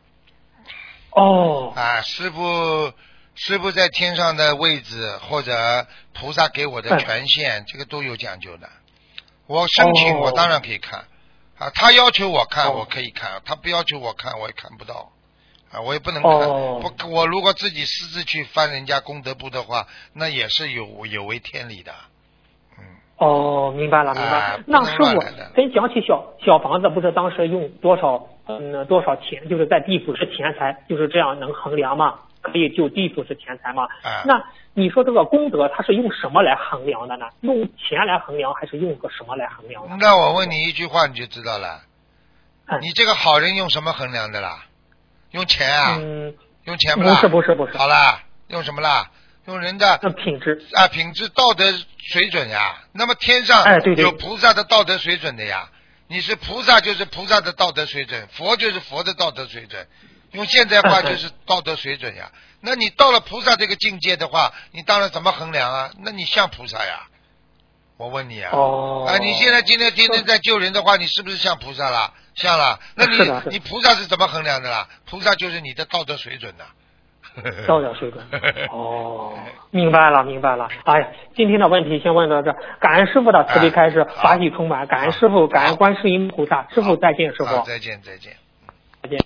哦，啊，师傅师傅在天上的位置或者菩萨给我的嗯权限，这个都有讲究的。我申请，哦我当然可以看啊。他要求我看，哦我可以看；他不要求我看，我也看不到啊，我也不能看。哦不，我如果自己私自去翻人家功德簿的话，那也是有有违天理的。嗯，哦，明白了，明白。了那师傅乱来的，咱讲起小小房子，不是当时用多少嗯多少钱，就是在地府是钱财，就是这样能衡量吗？可以就地府是钱财吗？哎那你说这个功德，它是用什么来衡量的呢？用钱来衡量，还是用个什么来衡量的？那我问你一句话，你就知道了。哎你这个好人用什么衡量的啦？用钱啊？嗯，用钱不啦？不是不是不是，好啦，用什么啦？用人的品质。啊品质道德水准呀。那么天上有菩萨的道德水准的呀。你是菩萨就是菩萨的道德水准，佛就是佛的道德水准。用现在话 就是道德水准呀。那你到了菩萨这个境界的话，你当然怎么衡量啊？那你像菩萨呀？我问你啊。哦啊，你现在今天天天在救人的话，你是不是像菩萨啦？像了。那你你菩萨是怎么衡量的啦？菩萨就是你的道德水准呐。道德水准。哦，明白了，明白了。哎呀，今天的问题先问到这，感恩师傅的慈悲开示，法喜充满，感恩师傅，感恩观世音菩萨。师傅再见，师傅再见，再见。再见。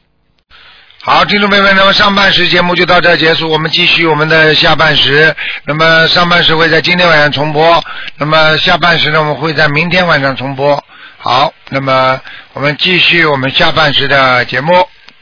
好，听众朋友们，那么上半时节目就到这儿结束，我们继续我们的下半时。那么上半时会在今天晚上重播，那么下半时呢，我们会在明天晚上重播。好，那么我们继续我们下半时的节目。